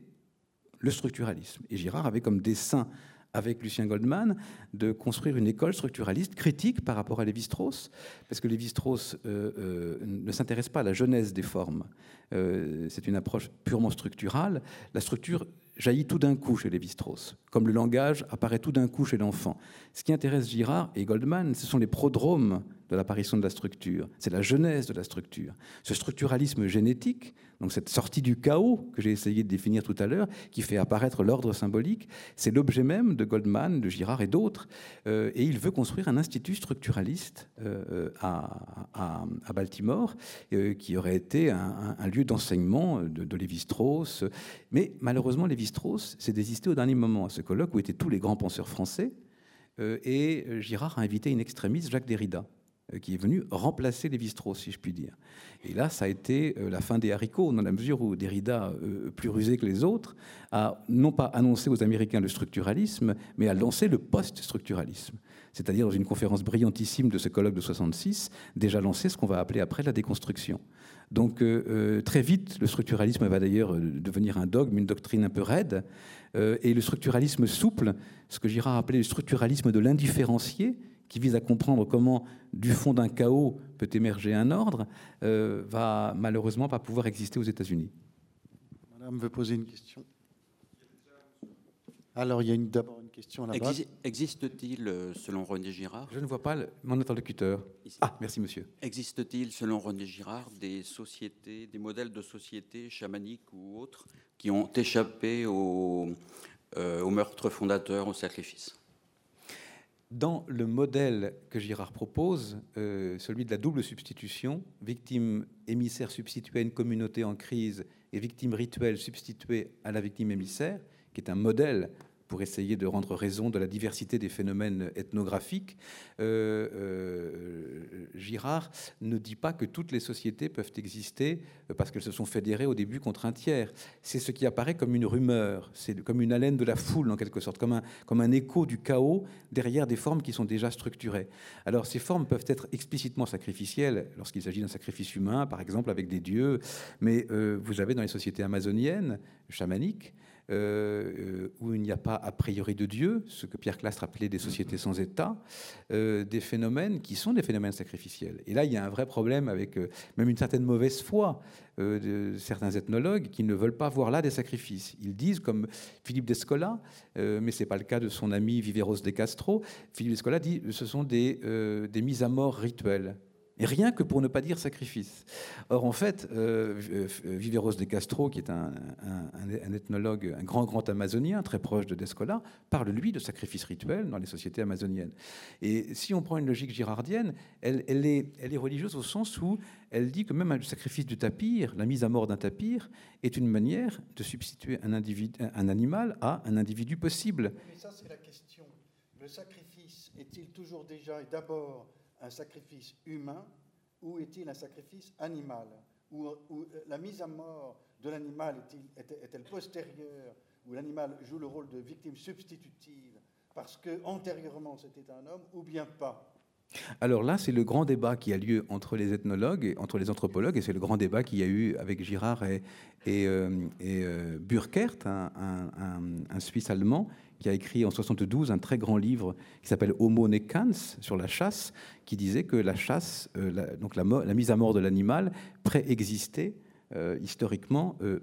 le structuralisme. Et Girard avait comme dessin avec Lucien Goldman, de construire une école structuraliste critique par rapport à Lévi-Strauss, parce que Lévi-Strauss euh, euh, ne s'intéresse pas à la genèse des formes. Euh, c'est une approche purement structurale. La structure jaillit tout d'un coup chez Lévi-Strauss, comme le langage apparaît tout d'un coup chez l'enfant. Ce qui intéresse Girard et Goldman, ce sont les prodromes de l'apparition de la structure. C'est la genèse de la structure. Ce structuralisme génétique, donc cette sortie du chaos que j'ai essayé de définir tout à l'heure, qui fait apparaître l'ordre symbolique, c'est l'objet même de Goldman, de Girard et d'autres. Euh, et il veut construire un institut structuraliste euh, à, Baltimore, qui aurait été un, lieu d'enseignement de, de Lévi-Strauss. Mais malheureusement, Lévi-Strauss s'est désisté au dernier moment à ce colloque où étaient tous les grands penseurs français. et Girard a invité une extrémiste, Jacques Derrida. Euh, qui est venu remplacer Lévi-Strauss, si je puis dire. Et là, ça a été euh, la fin des haricots, dans la mesure où Derrida, euh, plus rusé que les autres, a non pas annoncé aux Américains le structuralisme, mais a lancé le post-structuralisme. C'est-à-dire, dans une conférence brillantissime de ce colloque de 66, déjà lancé ce qu'on va appeler après la déconstruction. Donc, très vite, le structuralisme va d'ailleurs devenir un dogme, une doctrine un peu raide, et le structuralisme souple, ce que Girard appelé le structuralisme de l'indifférencié, qui vise à comprendre comment du fond d'un chaos peut émerger un ordre, euh, va malheureusement pas pouvoir exister aux États-Unis. Madame veut poser une question. Alors, il y a d'abord question là-bas. Existe-t-il, euh, selon René Girard? Je ne vois pas mon interlocuteur. Ah, merci monsieur. Existe-t-il, selon René Girard, des sociétés, des modèles de sociétés chamaniques ou autres qui ont échappé au, euh, au meurtre fondateur, au sacrifice? Dans le modèle que Girard propose, euh, celui de la double substitution, victime émissaire substituée à une communauté en crise et victime rituelle substituée à la victime émissaire, qui est un modèle pour essayer de rendre raison de la diversité des phénomènes ethnographiques, euh, euh, Girard ne dit pas que toutes les sociétés peuvent exister parce qu'elles se sont fédérées au début contre un tiers. C'est ce qui apparaît comme une rumeur, c'est comme une haleine de la foule en quelque sorte, comme un, comme un écho du chaos derrière des formes qui sont déjà structurées. Alors ces formes peuvent être explicitement sacrificielles lorsqu'il s'agit d'un sacrifice humain, par exemple avec des dieux, mais euh, vous avez dans les sociétés amazoniennes, chamaniques, euh, où il n'y a pas a priori de Dieu, ce que Pierre Clastre appelait des sociétés sans État, euh, des phénomènes qui sont des phénomènes sacrificiels. Et là, il y a un vrai problème avec euh, même une certaine mauvaise foi de certains ethnologues qui ne veulent pas voir là des sacrifices. Ils disent, comme Philippe Descola, mais ce n'est pas le cas de son ami Viveros de Castro, Philippe Descola dit ce sont des, des mises à mort rituelles. Et rien que pour ne pas dire sacrifice. Or, en fait, euh, euh Viveros de Castro, qui est un, ethnologue, un grand, grand amazonien, très proche de Descola, parle, lui, de sacrifice rituel dans les sociétés amazoniennes. Et si on prend une logique girardienne, elle, est, religieuse au sens où elle dit que même le sacrifice du tapir, la mise à mort d'un tapir, est une manière de substituer un animal à un individu possible. Mais ça, c'est la question. Le sacrifice est-il toujours déjà et d'abord un sacrifice humain ou est-il un sacrifice animal ou, euh, la mise à mort de l'animal est-elle postérieure, où l'animal joue le rôle de victime substitutive, parce que antérieurement c'était un homme, ou bien pas? Alors là, c'est le grand débat qui a lieu entre les ethnologues et entre les anthropologues, et c'est le grand débat qu'il y a eu avec Girard et, et, euh, euh, Burkert, un, Suisse allemand, qui a écrit en 72 un très grand livre qui s'appelle Homo necans sur la chasse, qui disait que la chasse, euh, donc la, la, mise à mort de l'animal, préexistait euh, historiquement euh,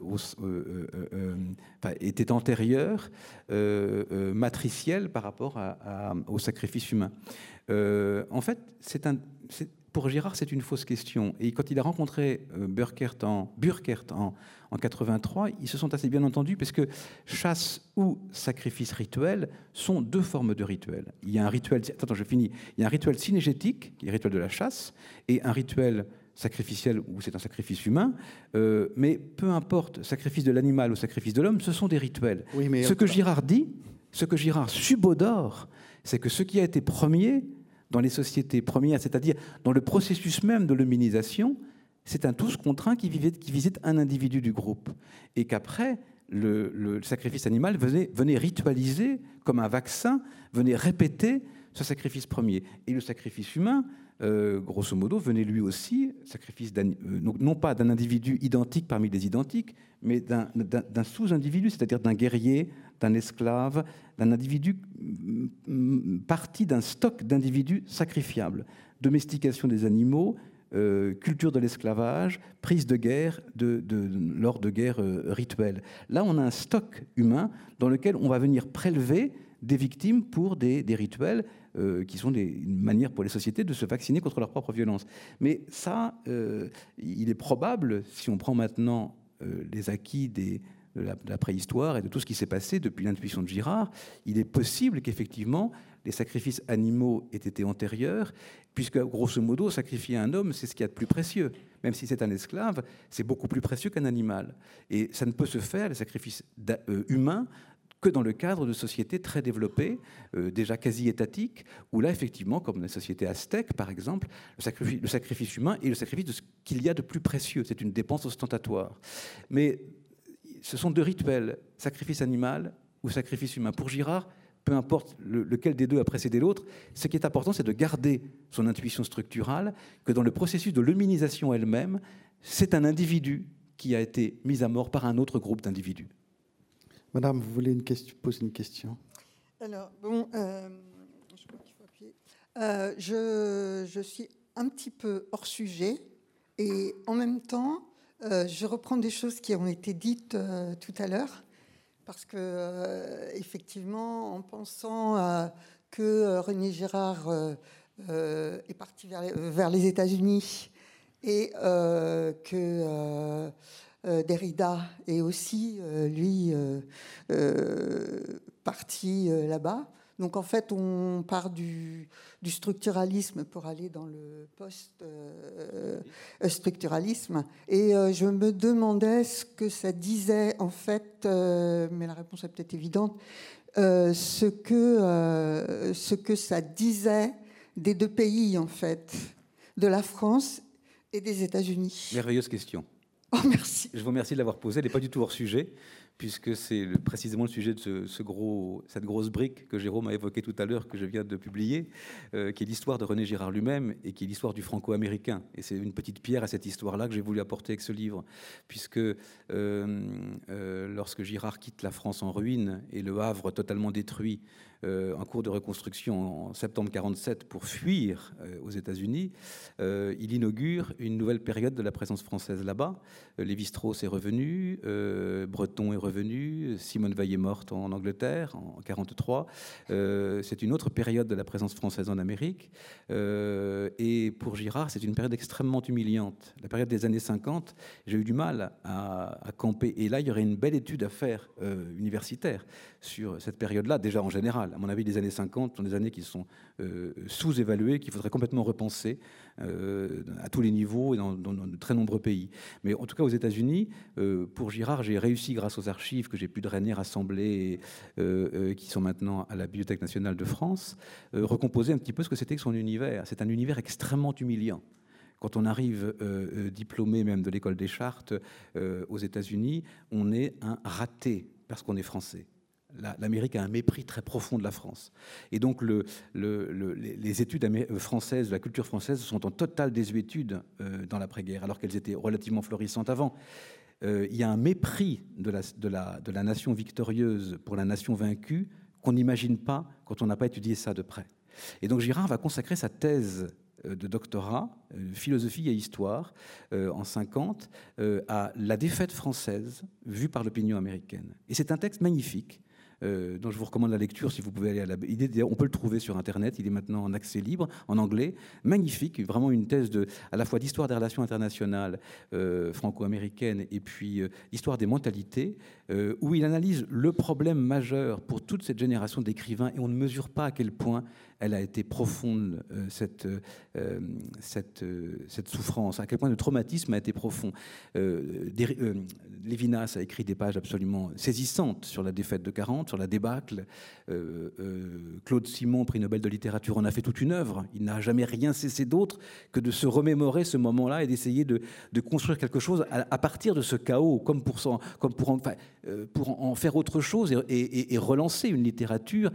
était antérieure, matricielle par rapport au sacrifice humain. en fait, c'est un, pour Girard, c'est une fausse question. Et quand il a rencontré Burkert en, Burkert en, en 83, ils se sont assez bien entendus parce que chasse ou sacrifice rituel sont deux formes de rituel. Il y a un rituel, attends, je finis. Il y a un rituel synégétique, qui est le rituel de la chasse, et un rituel sacrificiel où c'est un sacrifice humain, euh, mais peu importe, sacrifice de l'animal ou sacrifice de l'homme, ce sont des rituels. ce que Girard dit, ce que Girard subodore, c'est que ce qui a été premier dans les sociétés premières, c'est-à-dire dans le processus même de l'hominisation, c'est un tous contraint qui, visite un individu du groupe. Et qu'après, le, sacrifice animal venait, venait, ritualiser comme un vaccin, venait répéter ce sacrifice premier. Et le sacrifice humain, euh, grosso modo, venait lui aussi, sacrifice euh, non pas d'un individu identique parmi les identiques, mais d'un sous-individu, c'est-à-dire d'un guerrier, d'un esclave, d'un individu mm, mm, parti d'un stock d'individus sacrifiables. Domestication des animaux, euh, culture de l'esclavage, prise de guerre lors de guerres rituelles. Là, on a un stock humain dans lequel on va venir prélever des victimes pour des, rituels euh, qui sont des, une manière pour les sociétés de se vacciner contre leur propre violence. Mais ça, euh, il est probable, si on prend maintenant euh, les acquis des, de, la, préhistoire et de tout ce qui s'est passé depuis l'intuition de Girard, il est possible qu'effectivement les sacrifices animaux aient été antérieurs, puisque grosso modo, sacrifier un homme, c'est ce qu'il y a de plus précieux. Même si c'est un esclave, c'est beaucoup plus précieux qu'un animal. Et ça ne peut se faire, les sacrifices humains, que dans le cadre de sociétés très développées, euh, déjà quasi étatiques, où là, effectivement, comme la société aztèque, par exemple, le sacrifice, le sacrifice humain est le sacrifice de ce qu'il y a de plus précieux. C'est une dépense ostentatoire. Mais ce sont deux rituels, sacrifice animal ou sacrifice humain. Pour Girard, peu importe lequel des deux a précédé l'autre, ce qui est important, c'est de garder son intuition structurale, que dans le processus de luminisation elle-même, c'est un individu qui a été mis à mort par un autre groupe d'individus. Madame, vous voulez poser une question? Alors, bon, euh, je crois qu'il faut appuyer. Euh, je, suis un petit peu hors sujet et en même temps, euh, je reprends des choses qui ont été dites tout à l'heure parce que, effectivement, en pensant que René Girard est parti vers, les États-Unis et que Derrida est aussi, euh, lui, euh, parti là-bas. Donc en fait, on part du, structuralisme pour aller dans le post-structuralisme. Et je me demandais ce que ça disait, en fait, mais la réponse est peut-être évidente, ce, que, ce que ça disait des deux pays, en fait, de la France et des États-Unis. Merveilleuse question. Oh. Je vous remercie de l'avoir posé. Elle n'est pas du tout hors sujet, puisque c'est précisément le sujet de cette grosse brique que Jérôme a évoquée tout à l'heure, que je viens de publier, euh, qui est l'histoire de René Girard lui-même et qui est l'histoire du franco-américain. Et c'est une petite pierre à cette histoire-là que j'ai voulu apporter avec ce livre, puisque euh, euh, lorsque Girard quitte la France en ruine et le Havre totalement détruit, en cours de reconstruction en septembre 47 pour fuir euh, aux États-Unis, euh, il inaugure une nouvelle période de la présence française là-bas. Lévi-Strauss est revenu, Breton est revenu, Simone Veil est morte en Angleterre en 43. c'est une autre période de la présence française en Amérique. et pour Girard, c'est une période extrêmement humiliante. La période des années 50, j'ai eu du mal à, camper. Et là, il y aurait une belle étude à faire universitaire sur cette période-là, déjà en général à mon avis, les années 50 sont des années qui sont euh, sous-évaluées, qu'il faudrait complètement repenser euh, à tous les niveaux et dans, de très nombreux pays. Mais en tout cas, aux États-Unis, euh, pour Girard, j'ai réussi, grâce aux archives que j'ai pu drainer, rassembler, qui sont maintenant à la Bibliothèque nationale de France, recomposer un petit peu ce que c'était que son univers. C'est un univers extrêmement humiliant Quand on arrive diplômé même de l'école des chartes aux États-Unis, on est un raté parce qu'on est français l'Amérique a un mépris très profond de la France. Et donc le, les études françaises, la culture française sont en totale désuétude euh, dans l'après-guerre, alors qu'elles étaient relativement florissantes avant. Euh, il y a un mépris de la, nation victorieuse pour la nation vaincue qu'on n'imagine pas quand on n'a pas étudié ça de près. Et donc Girard va consacrer sa thèse euh, de doctorat, philosophie et histoire, en 50, à la défaite française vue par l'opinion américaine. Et c'est un texte magnifique euh, dont je vous recommande la lecture si vous pouvez aller à la. on peut le trouver sur Internet, il est maintenant en accès libre, en anglais. Magnifique, vraiment une thèse de, à la fois d'histoire des relations internationales euh, franco-américaines et puis euh, histoire des mentalités, où il analyse le problème majeur pour toute cette génération d'écrivains et on ne mesure pas à quel point elle a été profonde, cette, cette, cette, souffrance, à quel point le traumatisme a été profond. Lévinas a écrit des pages absolument saisissantes sur la défaite de 40, sur la débâcle. Euh, euh, Claude Simon, prix Nobel de littérature, en a fait toute une œuvre. Il n'a jamais rien cessé d'autre que de se remémorer ce moment-là et d'essayer de, construire quelque chose à, partir de ce chaos, comme euh, pour en faire autre chose et relancer une littérature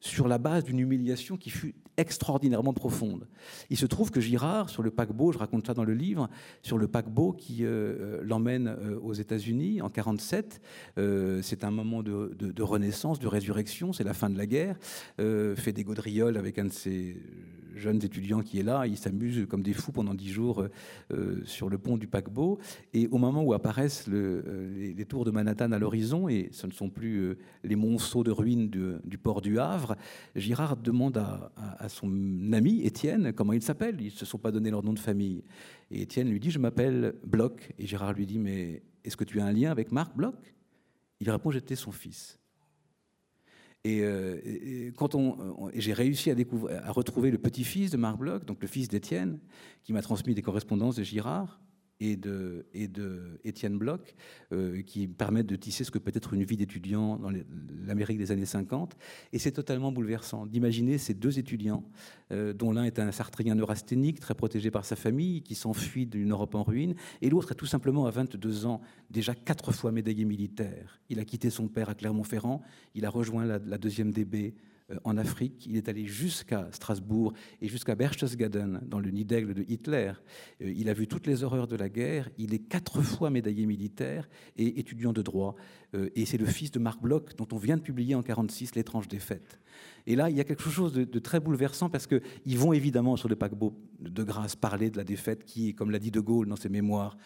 sur la base d'une humiliation qui fut extraordinairement profonde. Il se trouve que Girard, sur le paquebot, je raconte ça dans le livre, sur le paquebot qui euh, euh, l'emmène euh, aux États-Unis en 47, c'est un moment de, de, renaissance, de résurrection, c'est la fin de la guerre, fait des gaudrioles avec un de ses jeunes étudiants qui est là, ils s'amusent comme des fous pendant dix jours sur le pont du paquebot, et au moment où apparaissent les, tours de Manhattan à l'horizon, et ce ne sont plus les monceaux de ruines du, port du Havre, Girard demande à, son ami Étienne comment il s'appelle. Ils ne se sont pas donné leur nom de famille. Et Étienne lui dit Je m'appelle Bloch. Et Gérard lui dit Mais est-ce que tu as un lien avec Marc Bloch? Il répond J'étais son fils. Et, euh, quand on, j'ai réussi à, à retrouver le petit-fils de Marc Bloch, donc le fils d'Étienne, qui m'a transmis des correspondances de Girard, et de, Étienne Bloch, euh, qui permettent de tisser ce que peut être une vie d'étudiant dans l'Amérique des années 50. Et c'est totalement bouleversant d'imaginer ces deux étudiants, euh, dont l'un est un sartrien neurasthénique, très protégé par sa famille, qui s'enfuit d'une Europe en ruine, et l'autre est tout simplement à 22 ans, déjà quatre fois médaillé militaire. Il a quitté son père à Clermont-Ferrand, il a rejoint la, deuxième DB en Afrique. Il est allé jusqu'à Strasbourg et jusqu'à Berchtesgaden, dans le nid d'aigle de Hitler. Euh, il a vu toutes les horreurs de la guerre. Il est quatre fois médaillé militaire et étudiant de droit. Euh, et c'est le fils de Marc Bloch, dont on vient de publier en 1946 L'étrange défaite. Et là, il y a quelque chose de, très bouleversant parce qu'ils vont évidemment sur le paquebot de grâce parler de la défaite qui, comme l'a dit De Gaulle dans ses mémoires,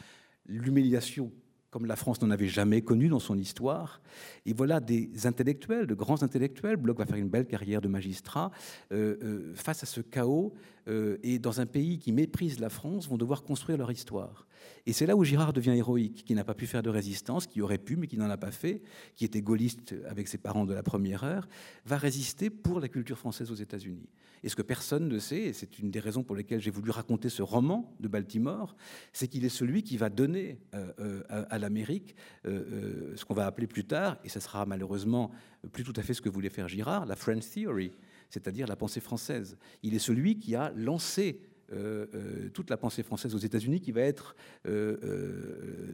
l'humiliation comme la France n'en avait jamais connu dans son histoire. Et voilà des intellectuels, de grands intellectuels. Bloch va faire une belle carrière de magistrat. Euh, euh, face à ce chaos, euh, et dans un pays qui méprise la France, vont devoir construire leur histoire. Et c'est là où Girard devient héroïque, qui n'a pas pu faire de résistance, qui aurait pu, mais qui n'en a pas fait, qui était gaulliste avec ses parents de la première heure, va résister pour la culture française aux États-Unis. Et ce que personne ne sait, et c'est une des raisons pour lesquelles j'ai voulu raconter ce roman de Baltimore, c'est qu'il est celui qui va donner euh, euh, à, l'Amérique euh, ce qu'on va appeler plus tard, et ce sera malheureusement plus tout à fait ce que voulait faire Girard, la French Theory, c'est-à-dire la pensée française. Il est celui qui a lancé toute la pensée française aux États-Unis qui va être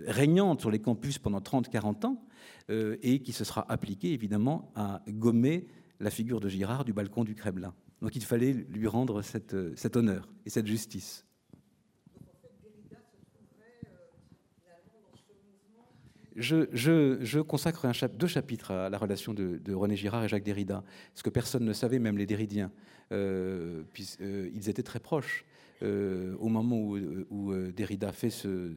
régnante sur les campus pendant 30-40 ans et qui se sera appliquée évidemment à gommer la figure de Girard du balcon du Kremlin. Donc il fallait lui rendre cet honneur et cette justice. Je, consacre un deux chapitres à la relation de, René Girard et Jacques Derrida, ce que personne ne savait, même les Derridiens. Euh, euh, ils étaient très proches. Euh, au moment où, Derrida fait ce,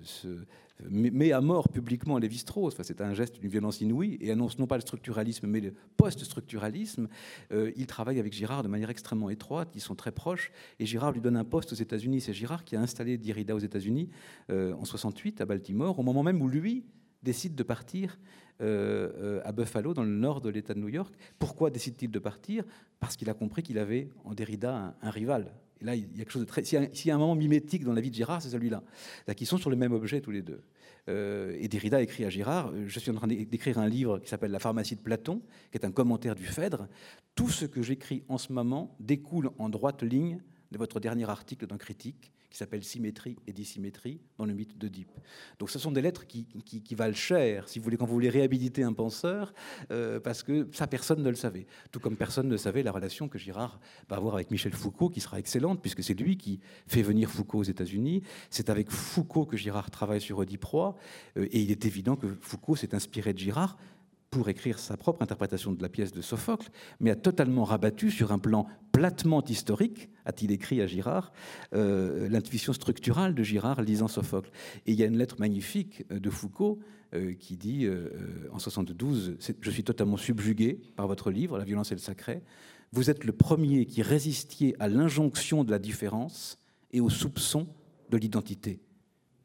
met à mort publiquement Lévi-Strauss. Enfin, c'est un geste d'une violence inouïe et annonce non pas le structuralisme, mais le post-structuralisme. Euh, il travaille avec Girard de manière extrêmement étroite. Ils sont très proches. Et Girard lui donne un poste aux États-Unis. C'est Girard qui a installé Derrida aux États-Unis euh, en 68 à Baltimore, au moment même où lui décide de partir euh, à Buffalo, dans le nord de l'État de New York. Pourquoi décide-t-il de partir? Parce qu'il a compris qu'il avait en Derrida un rival, là, il y a quelque chose de très. S'il y, a un moment mimétique dans la vie de Girard, c'est celui-là. Ils sont sur le même objet tous les deux. Euh, et Derrida écrit à Girard euh, Je suis en train d'écrire un livre qui s'appelle La pharmacie de Platon, qui est un commentaire du Phèdre. Tout ce que j'écris en ce moment découle en droite ligne de votre dernier article d'un critique qui s'appelle Symétrie et dissymétrie dans le mythe d'Oedipe. Donc ce sont des lettres qui, qui, valent cher, si vous voulez, quand vous voulez réhabiliter un penseur, euh, parce que ça, personne ne le savait. Tout comme personne ne savait la relation que Girard va avoir avec Michel Foucault, qui sera excellente, puisque c'est lui qui fait venir Foucault aux États-Unis. C'est avec Foucault que Girard travaille sur Oedipe Roi, euh, et il est évident que Foucault s'est inspiré de Girard pour écrire sa propre interprétation de la pièce de Sophocle, mais a totalement rabattu sur un plan platement historique, a-t-il écrit à Girard, euh, l'intuition structurale de Girard lisant Sophocle. Et il y a une lettre magnifique de Foucault euh, qui dit euh, en 72 Je suis totalement subjugué par votre livre, La violence et le sacré. Vous êtes le premier qui résistiez à l'injonction de la différence et au soupçon de l'identité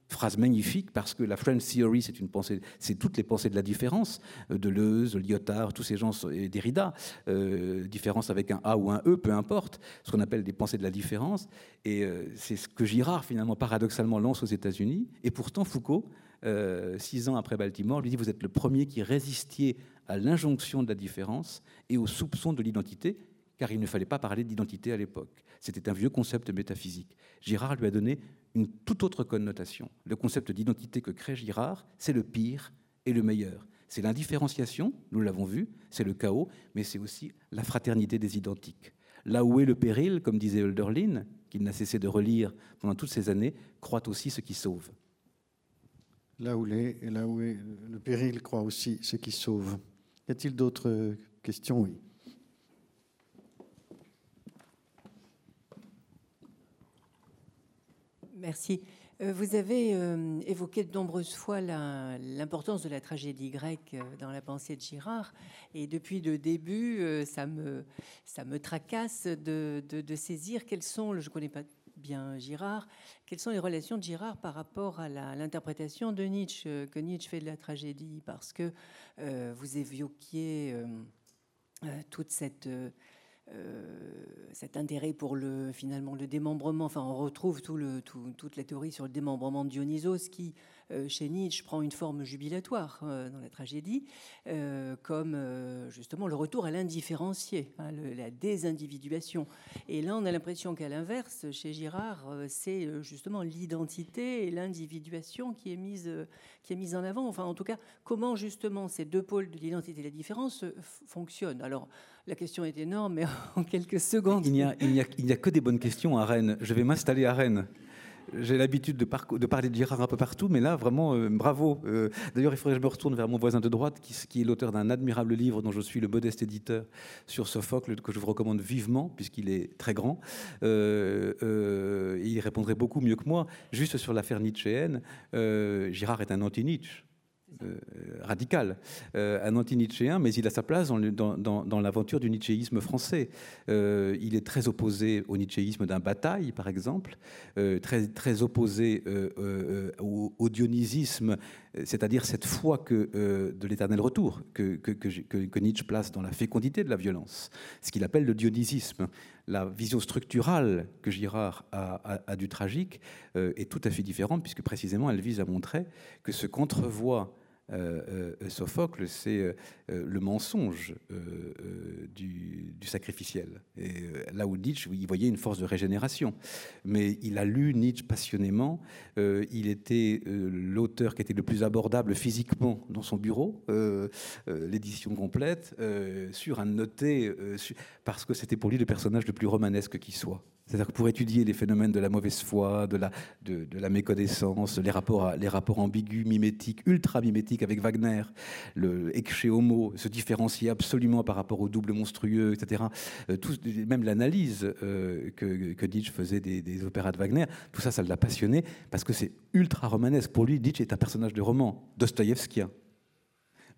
phrase magnifique parce que la French Theory, c'est une pensée, c'est toutes les pensées de la différence, euh, de Deleuze, Lyotard, tous ces gens, et Derrida, euh, différence avec un A ou un E, peu importe, ce qu'on appelle des pensées de la différence. Et euh, c'est ce que Girard, finalement, paradoxalement, lance aux États-Unis. Et pourtant, Foucault, six ans après Baltimore, lui dit Vous êtes le premier qui résistiez à l'injonction de la différence et au soupçon de l'identité, car il ne fallait pas parler d'identité à l'époque. C'était un vieux concept métaphysique. Girard lui a donné une toute autre connotation. Le concept d'identité que crée Girard, c'est le pire et le meilleur. C'est l'indifférenciation, nous l'avons vu, c'est le chaos, mais c'est aussi la fraternité des identiques. Là où est le péril, comme disait Hölderlin, qu'il n'a cessé de relire pendant toutes ces années, croit aussi ce qui sauve. Là où, est, là où est le péril croit aussi ce qui sauve. Y a-t-il d'autres questions? Oui. Merci. Euh, vous avez euh, évoqué de nombreuses fois l'importance de la tragédie grecque euh, dans la pensée de Girard. Et depuis le début, ça, me, ça me tracasse de, saisir quels sont, je ne connais pas bien Girard, quelles sont les relations de Girard par rapport à l'interprétation de Nietzsche, que Nietzsche fait de la tragédie. Parce que vous évoquiez toute cette euh, cet intérêt pour le finalement le démembrement. On retrouve tout le, toute la théorie sur le démembrement de Dionysos qui chez Nietzsche prend une forme jubilatoire euh, dans la tragédie, euh, comme justement le retour à l'indifférencié, hein, la désindividuation. Et là, on a l'impression qu'à l'inverse, chez Girard, c'est justement l'identité et l'individuation qui est mise qui est mise en avant. Enfin, en tout cas, comment justement ces deux pôles de l'identité et la différence fonctionnent. Alors, la question est énorme, mais en quelques secondes. Il n'y a, a, a, que des bonnes questions à Rennes. Je vais m'installer à Rennes. J'ai l'habitude de, parler de Girard un peu partout, mais là, vraiment, euh, bravo. Euh, d'ailleurs, il faudrait que je me retourne vers mon voisin de droite, qui, qui est l'auteur d'un admirable livre dont je suis le modeste éditeur sur Sophocle, que je vous recommande vivement, puisqu'il est très grand. Euh, il répondrait beaucoup mieux que moi. Juste sur l'affaire nietzschéenne, Girard est un anti-Nietzsche. Euh, radical, euh, un anti-nietzschéen, mais il a sa place dans, l'aventure du nietzschéisme français. Euh, il est très opposé au nietzschéisme d'un bataille, par exemple, très, très opposé au, dionysisme, c'est-à-dire cette foi que, de l'éternel retour que, Nietzsche place dans la fécondité de la violence, ce qu'il appelle le dionysisme la vision structurale que Girard a, du tragique est tout à fait différente, puisque précisément elle vise à montrer que ce qu'entrevoit euh, euh, Sophocle, c'est euh, le mensonge du, sacrificiel. Et là où Nietzsche, il voyait une force de régénération. Mais il a lu Nietzsche passionnément. il était l'auteur qui était le plus abordable physiquement dans son bureau, l'édition complète, sur un noté, parce que c'était pour lui le personnage le plus romanesque qui soit. C'est-à-dire que pour étudier les phénomènes de la mauvaise foi, de la, méconnaissance, les rapports, ambigus, mimétiques, ultra mimétiques avec Wagner, le ecce homo, se différencier absolument par rapport au double monstrueux, etc. Euh, tout, même l'analyse euh, que, que, faisait des, opéras de Wagner, tout ça, ça l'a passionné parce que c'est ultra romanesque. Pour lui, Nietzsche est un personnage de roman, dostoïevskien.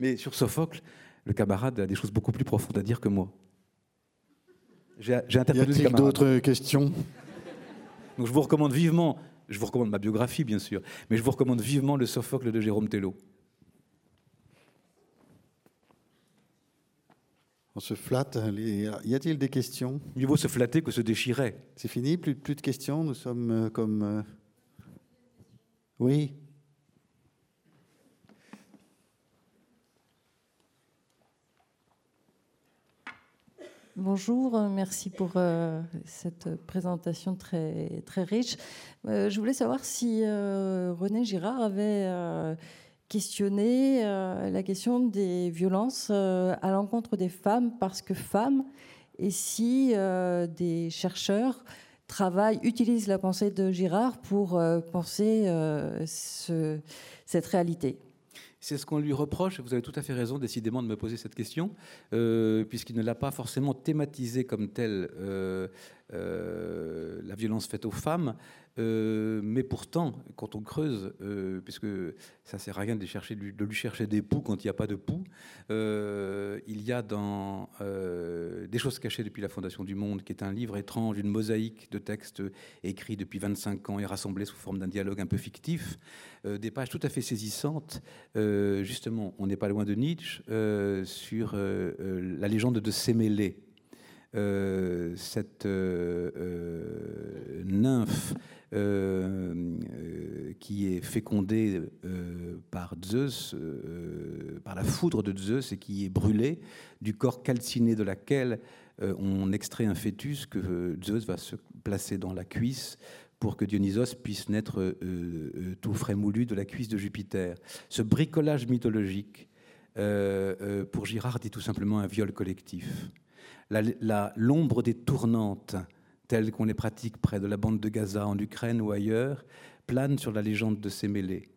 Mais sur Sophocle, le camarade a des choses beaucoup plus profondes à dire que moi. J'ai y a d'autres questions Donc je vous recommande vivement, je vous recommande ma biographie bien sûr, mais je vous recommande vivement le Sophocle de Jérôme Tello. On se flatte. Y a-t-il des questions? Mieux vaut se flatter que se déchirer. C'est fini plus, plus de questions Nous sommes euh, comme... Euh, oui? Bonjour, merci pour cette présentation très, riche. je voulais savoir si René Girard avait questionné la question des violences à l'encontre des femmes parce que femmes, et si des chercheurs travail utilise la pensée de Girard pour euh, penser euh, cette réalité. C'est ce qu'on lui reproche, vous avez tout à fait raison décidément de me poser cette question, euh, puisqu'il ne l'a pas forcément thématisé comme tel la violence faite aux femmes, euh, mais pourtant, quand on creuse, euh, puisque ça sert à rien de, chercher, de lui chercher des poux quand il n'y a pas de poux, euh, il y a dans Des choses cachées depuis la fondation du monde, qui est un livre étrange, une mosaïque de textes écrits depuis 25 ans et rassemblés sous forme d'un dialogue un peu fictif, des pages tout à fait saisissantes. justement, on n'est pas loin de Nietzsche sur la légende de Sémélé. Cette nymphe euh, euh, qui est fécondée euh, par Zeus, par la foudre de Zeus, et qui est brûlée, du corps calciné de laquelle on extrait un fœtus que Zeus va se placer dans la cuisse pour que Dionysos puisse naître tout frais moulu de la cuisse de Jupiter. Ce bricolage mythologique, pour Girard, dit tout simplement un viol collectif. L'ombre des tournantes telles qu'on les pratique près de la bande de Gaza en Ukraine ou ailleurs, plane sur la légende de ces mêlées.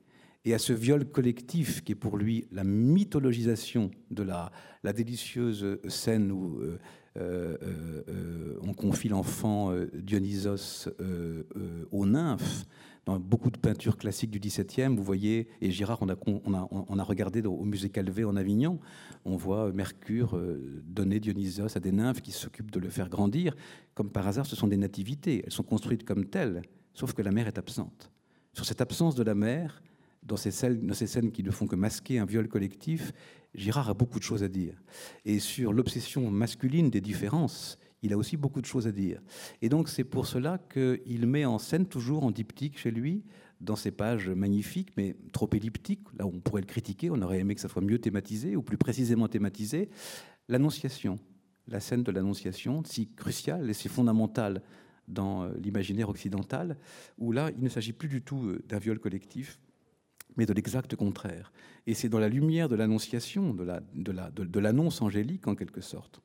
Et à ce viol collectif qui est pour lui la mythologisation de la, délicieuse scène où euh, euh, euh, on confie l'enfant Dionysos aux nymphes, dans beaucoup de peintures classiques du XVIIe, vous voyez, et Girard, on a, regardé au musée Calvé en Avignon, on voit Mercure euh, donner Dionysos à des nymphes qui s'occupent de le faire grandir. Comme par hasard, ce sont des nativités, elles sont construites comme telles, sauf que la mère est absente. Sur cette absence de la mère, dans ces scènes qui ne font que masquer un viol collectif, Girard a beaucoup de choses à dire. Et sur l'obsession masculine des différences, il a aussi beaucoup de choses à dire. Et donc c'est pour cela qu'il met en scène toujours en diptyque chez lui, dans ses pages magnifiques, mais trop elliptiques, là où on pourrait le critiquer, on aurait aimé que ça soit mieux thématisé, ou plus précisément thématisé, l'Annonciation, la scène de l'Annonciation, si cruciale et si fondamentale dans euh, l'imaginaire occidental, où là, il ne s'agit plus du tout euh, d'un viol collectif, mais de l'exact contraire. Et c'est dans la lumière de l'Annonciation, de l'annonce angélique en quelque sorte,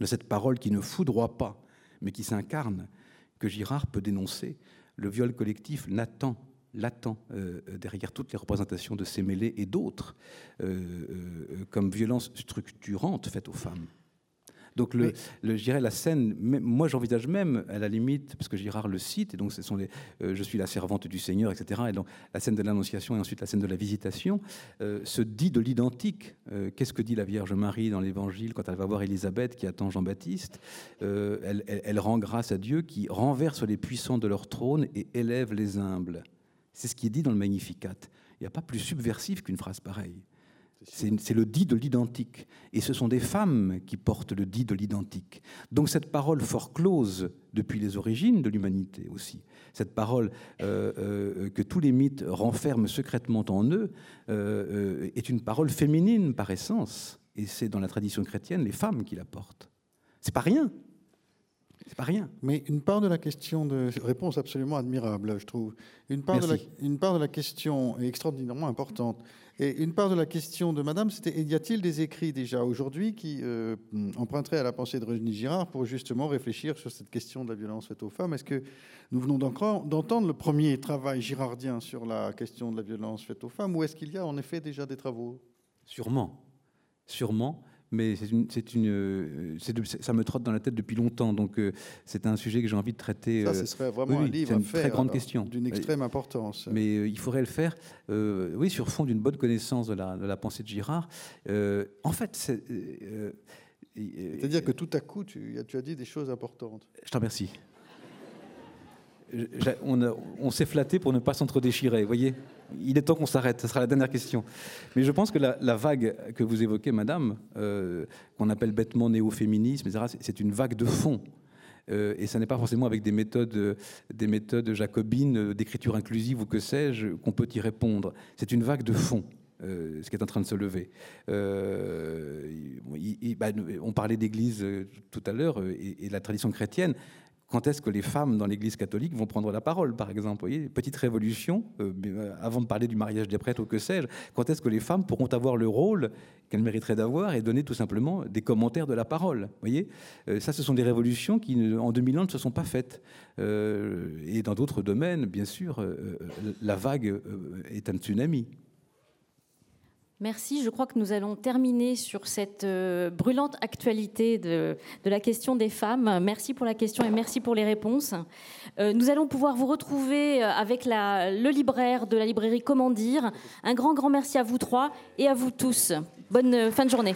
de cette parole qui ne foudroie pas, mais qui s'incarne, que Girard peut dénoncer le viol collectif latent, latent euh, derrière toutes les représentations de ces mêlées et d'autres, euh, euh, comme violence structurante faite aux femmes. Donc, le, je dirais la scène, moi j'envisage même, à la limite, parce que Girard le cite, et donc ce sont les, euh, je suis la servante du Seigneur, etc. Et donc la scène de l'Annonciation et ensuite la scène de la Visitation euh, se dit de l'identique. Euh, qu'est-ce que dit la Vierge Marie dans l'Évangile quand elle va voir Élisabeth qui attend Jean-Baptiste? Elle, elle rend grâce à Dieu qui renverse les puissants de leur trône et élève les humbles. C'est ce qui est dit dans le Magnificat. Il n'y a pas plus subversif qu'une phrase pareille. C'est le dit de l'identique. Et ce sont des femmes qui portent le dit de l'identique. Donc cette parole fort close depuis les origines de l'humanité aussi, cette parole euh, euh, que tous les mythes renferment secrètement en eux, euh, est une parole féminine par essence. Et c'est dans la tradition chrétienne les femmes qui la portent. C'est pas rien. C'est pas rien. Mais une part de la question de réponse absolument admirable, je trouve. Une part, de la, une part de la question est extraordinairement importante. Et une part de la question de Madame, c'était y a-t-il des écrits déjà aujourd'hui qui euh, emprunteraient à la pensée de René Girard pour justement réfléchir sur cette question de la violence faite aux femmes? Est-ce que nous venons d'entendre le premier travail girardien sur la question de la violence faite aux femmes, ou est-ce qu'il y a en effet déjà des travaux? Sûrement, sûrement mais c'est une, c'est une, euh, ça me trotte dans la tête depuis longtemps. Donc euh, c'est un sujet que j'ai envie de traiter. Ça, ce serait vraiment un livre une très grande question, d'une extrême importance. Mais il faudrait le faire, oui, sur fond d'une bonne connaissance de la, de la, pensée de Girard. en fait, c'est. C'est-à-dire que tout à coup, tu, tu as dit des choses importantes. Je t'en remercie. On, s'est flatté pour ne pas s'entre-déchirer, voyez il est temps qu'on s'arrête, ce sera la dernière question. Mais je pense que la, vague que vous évoquez, madame, euh, qu'on appelle bêtement néo-féminisme, c'est une vague de fond. Euh, et ça n'est pas forcément avec des méthodes, des méthodes jacobines d'écriture inclusive ou que sais-je qu'on peut y répondre. C'est une vague de fond. ce qui est en train de se lever. Bah, on parlait d'Église tout à l'heure et, et, la tradition chrétienne quand est-ce que les femmes dans l'Église catholique vont prendre la parole, par exemple Petite révolution, euh, euh, avant de parler du mariage des prêtres ou que sais-je, quand est-ce que les femmes pourront avoir le rôle qu'elles mériteraient d'avoir et donner tout simplement des commentaires de la parole voyez? Euh, Ça, ce sont des révolutions qui, en 2000 ans, ne se sont pas faites. et dans d'autres domaines, bien sûr, la vague est un tsunami. Merci. Je crois que nous allons terminer sur cette euh, brûlante actualité de, la question des femmes. Merci pour la question et merci pour les réponses. Euh, nous allons pouvoir vous retrouver euh, avec le libraire de la librairie Comment dire. Un grand, grand merci à vous trois et à vous tous. Bonne fin de journée.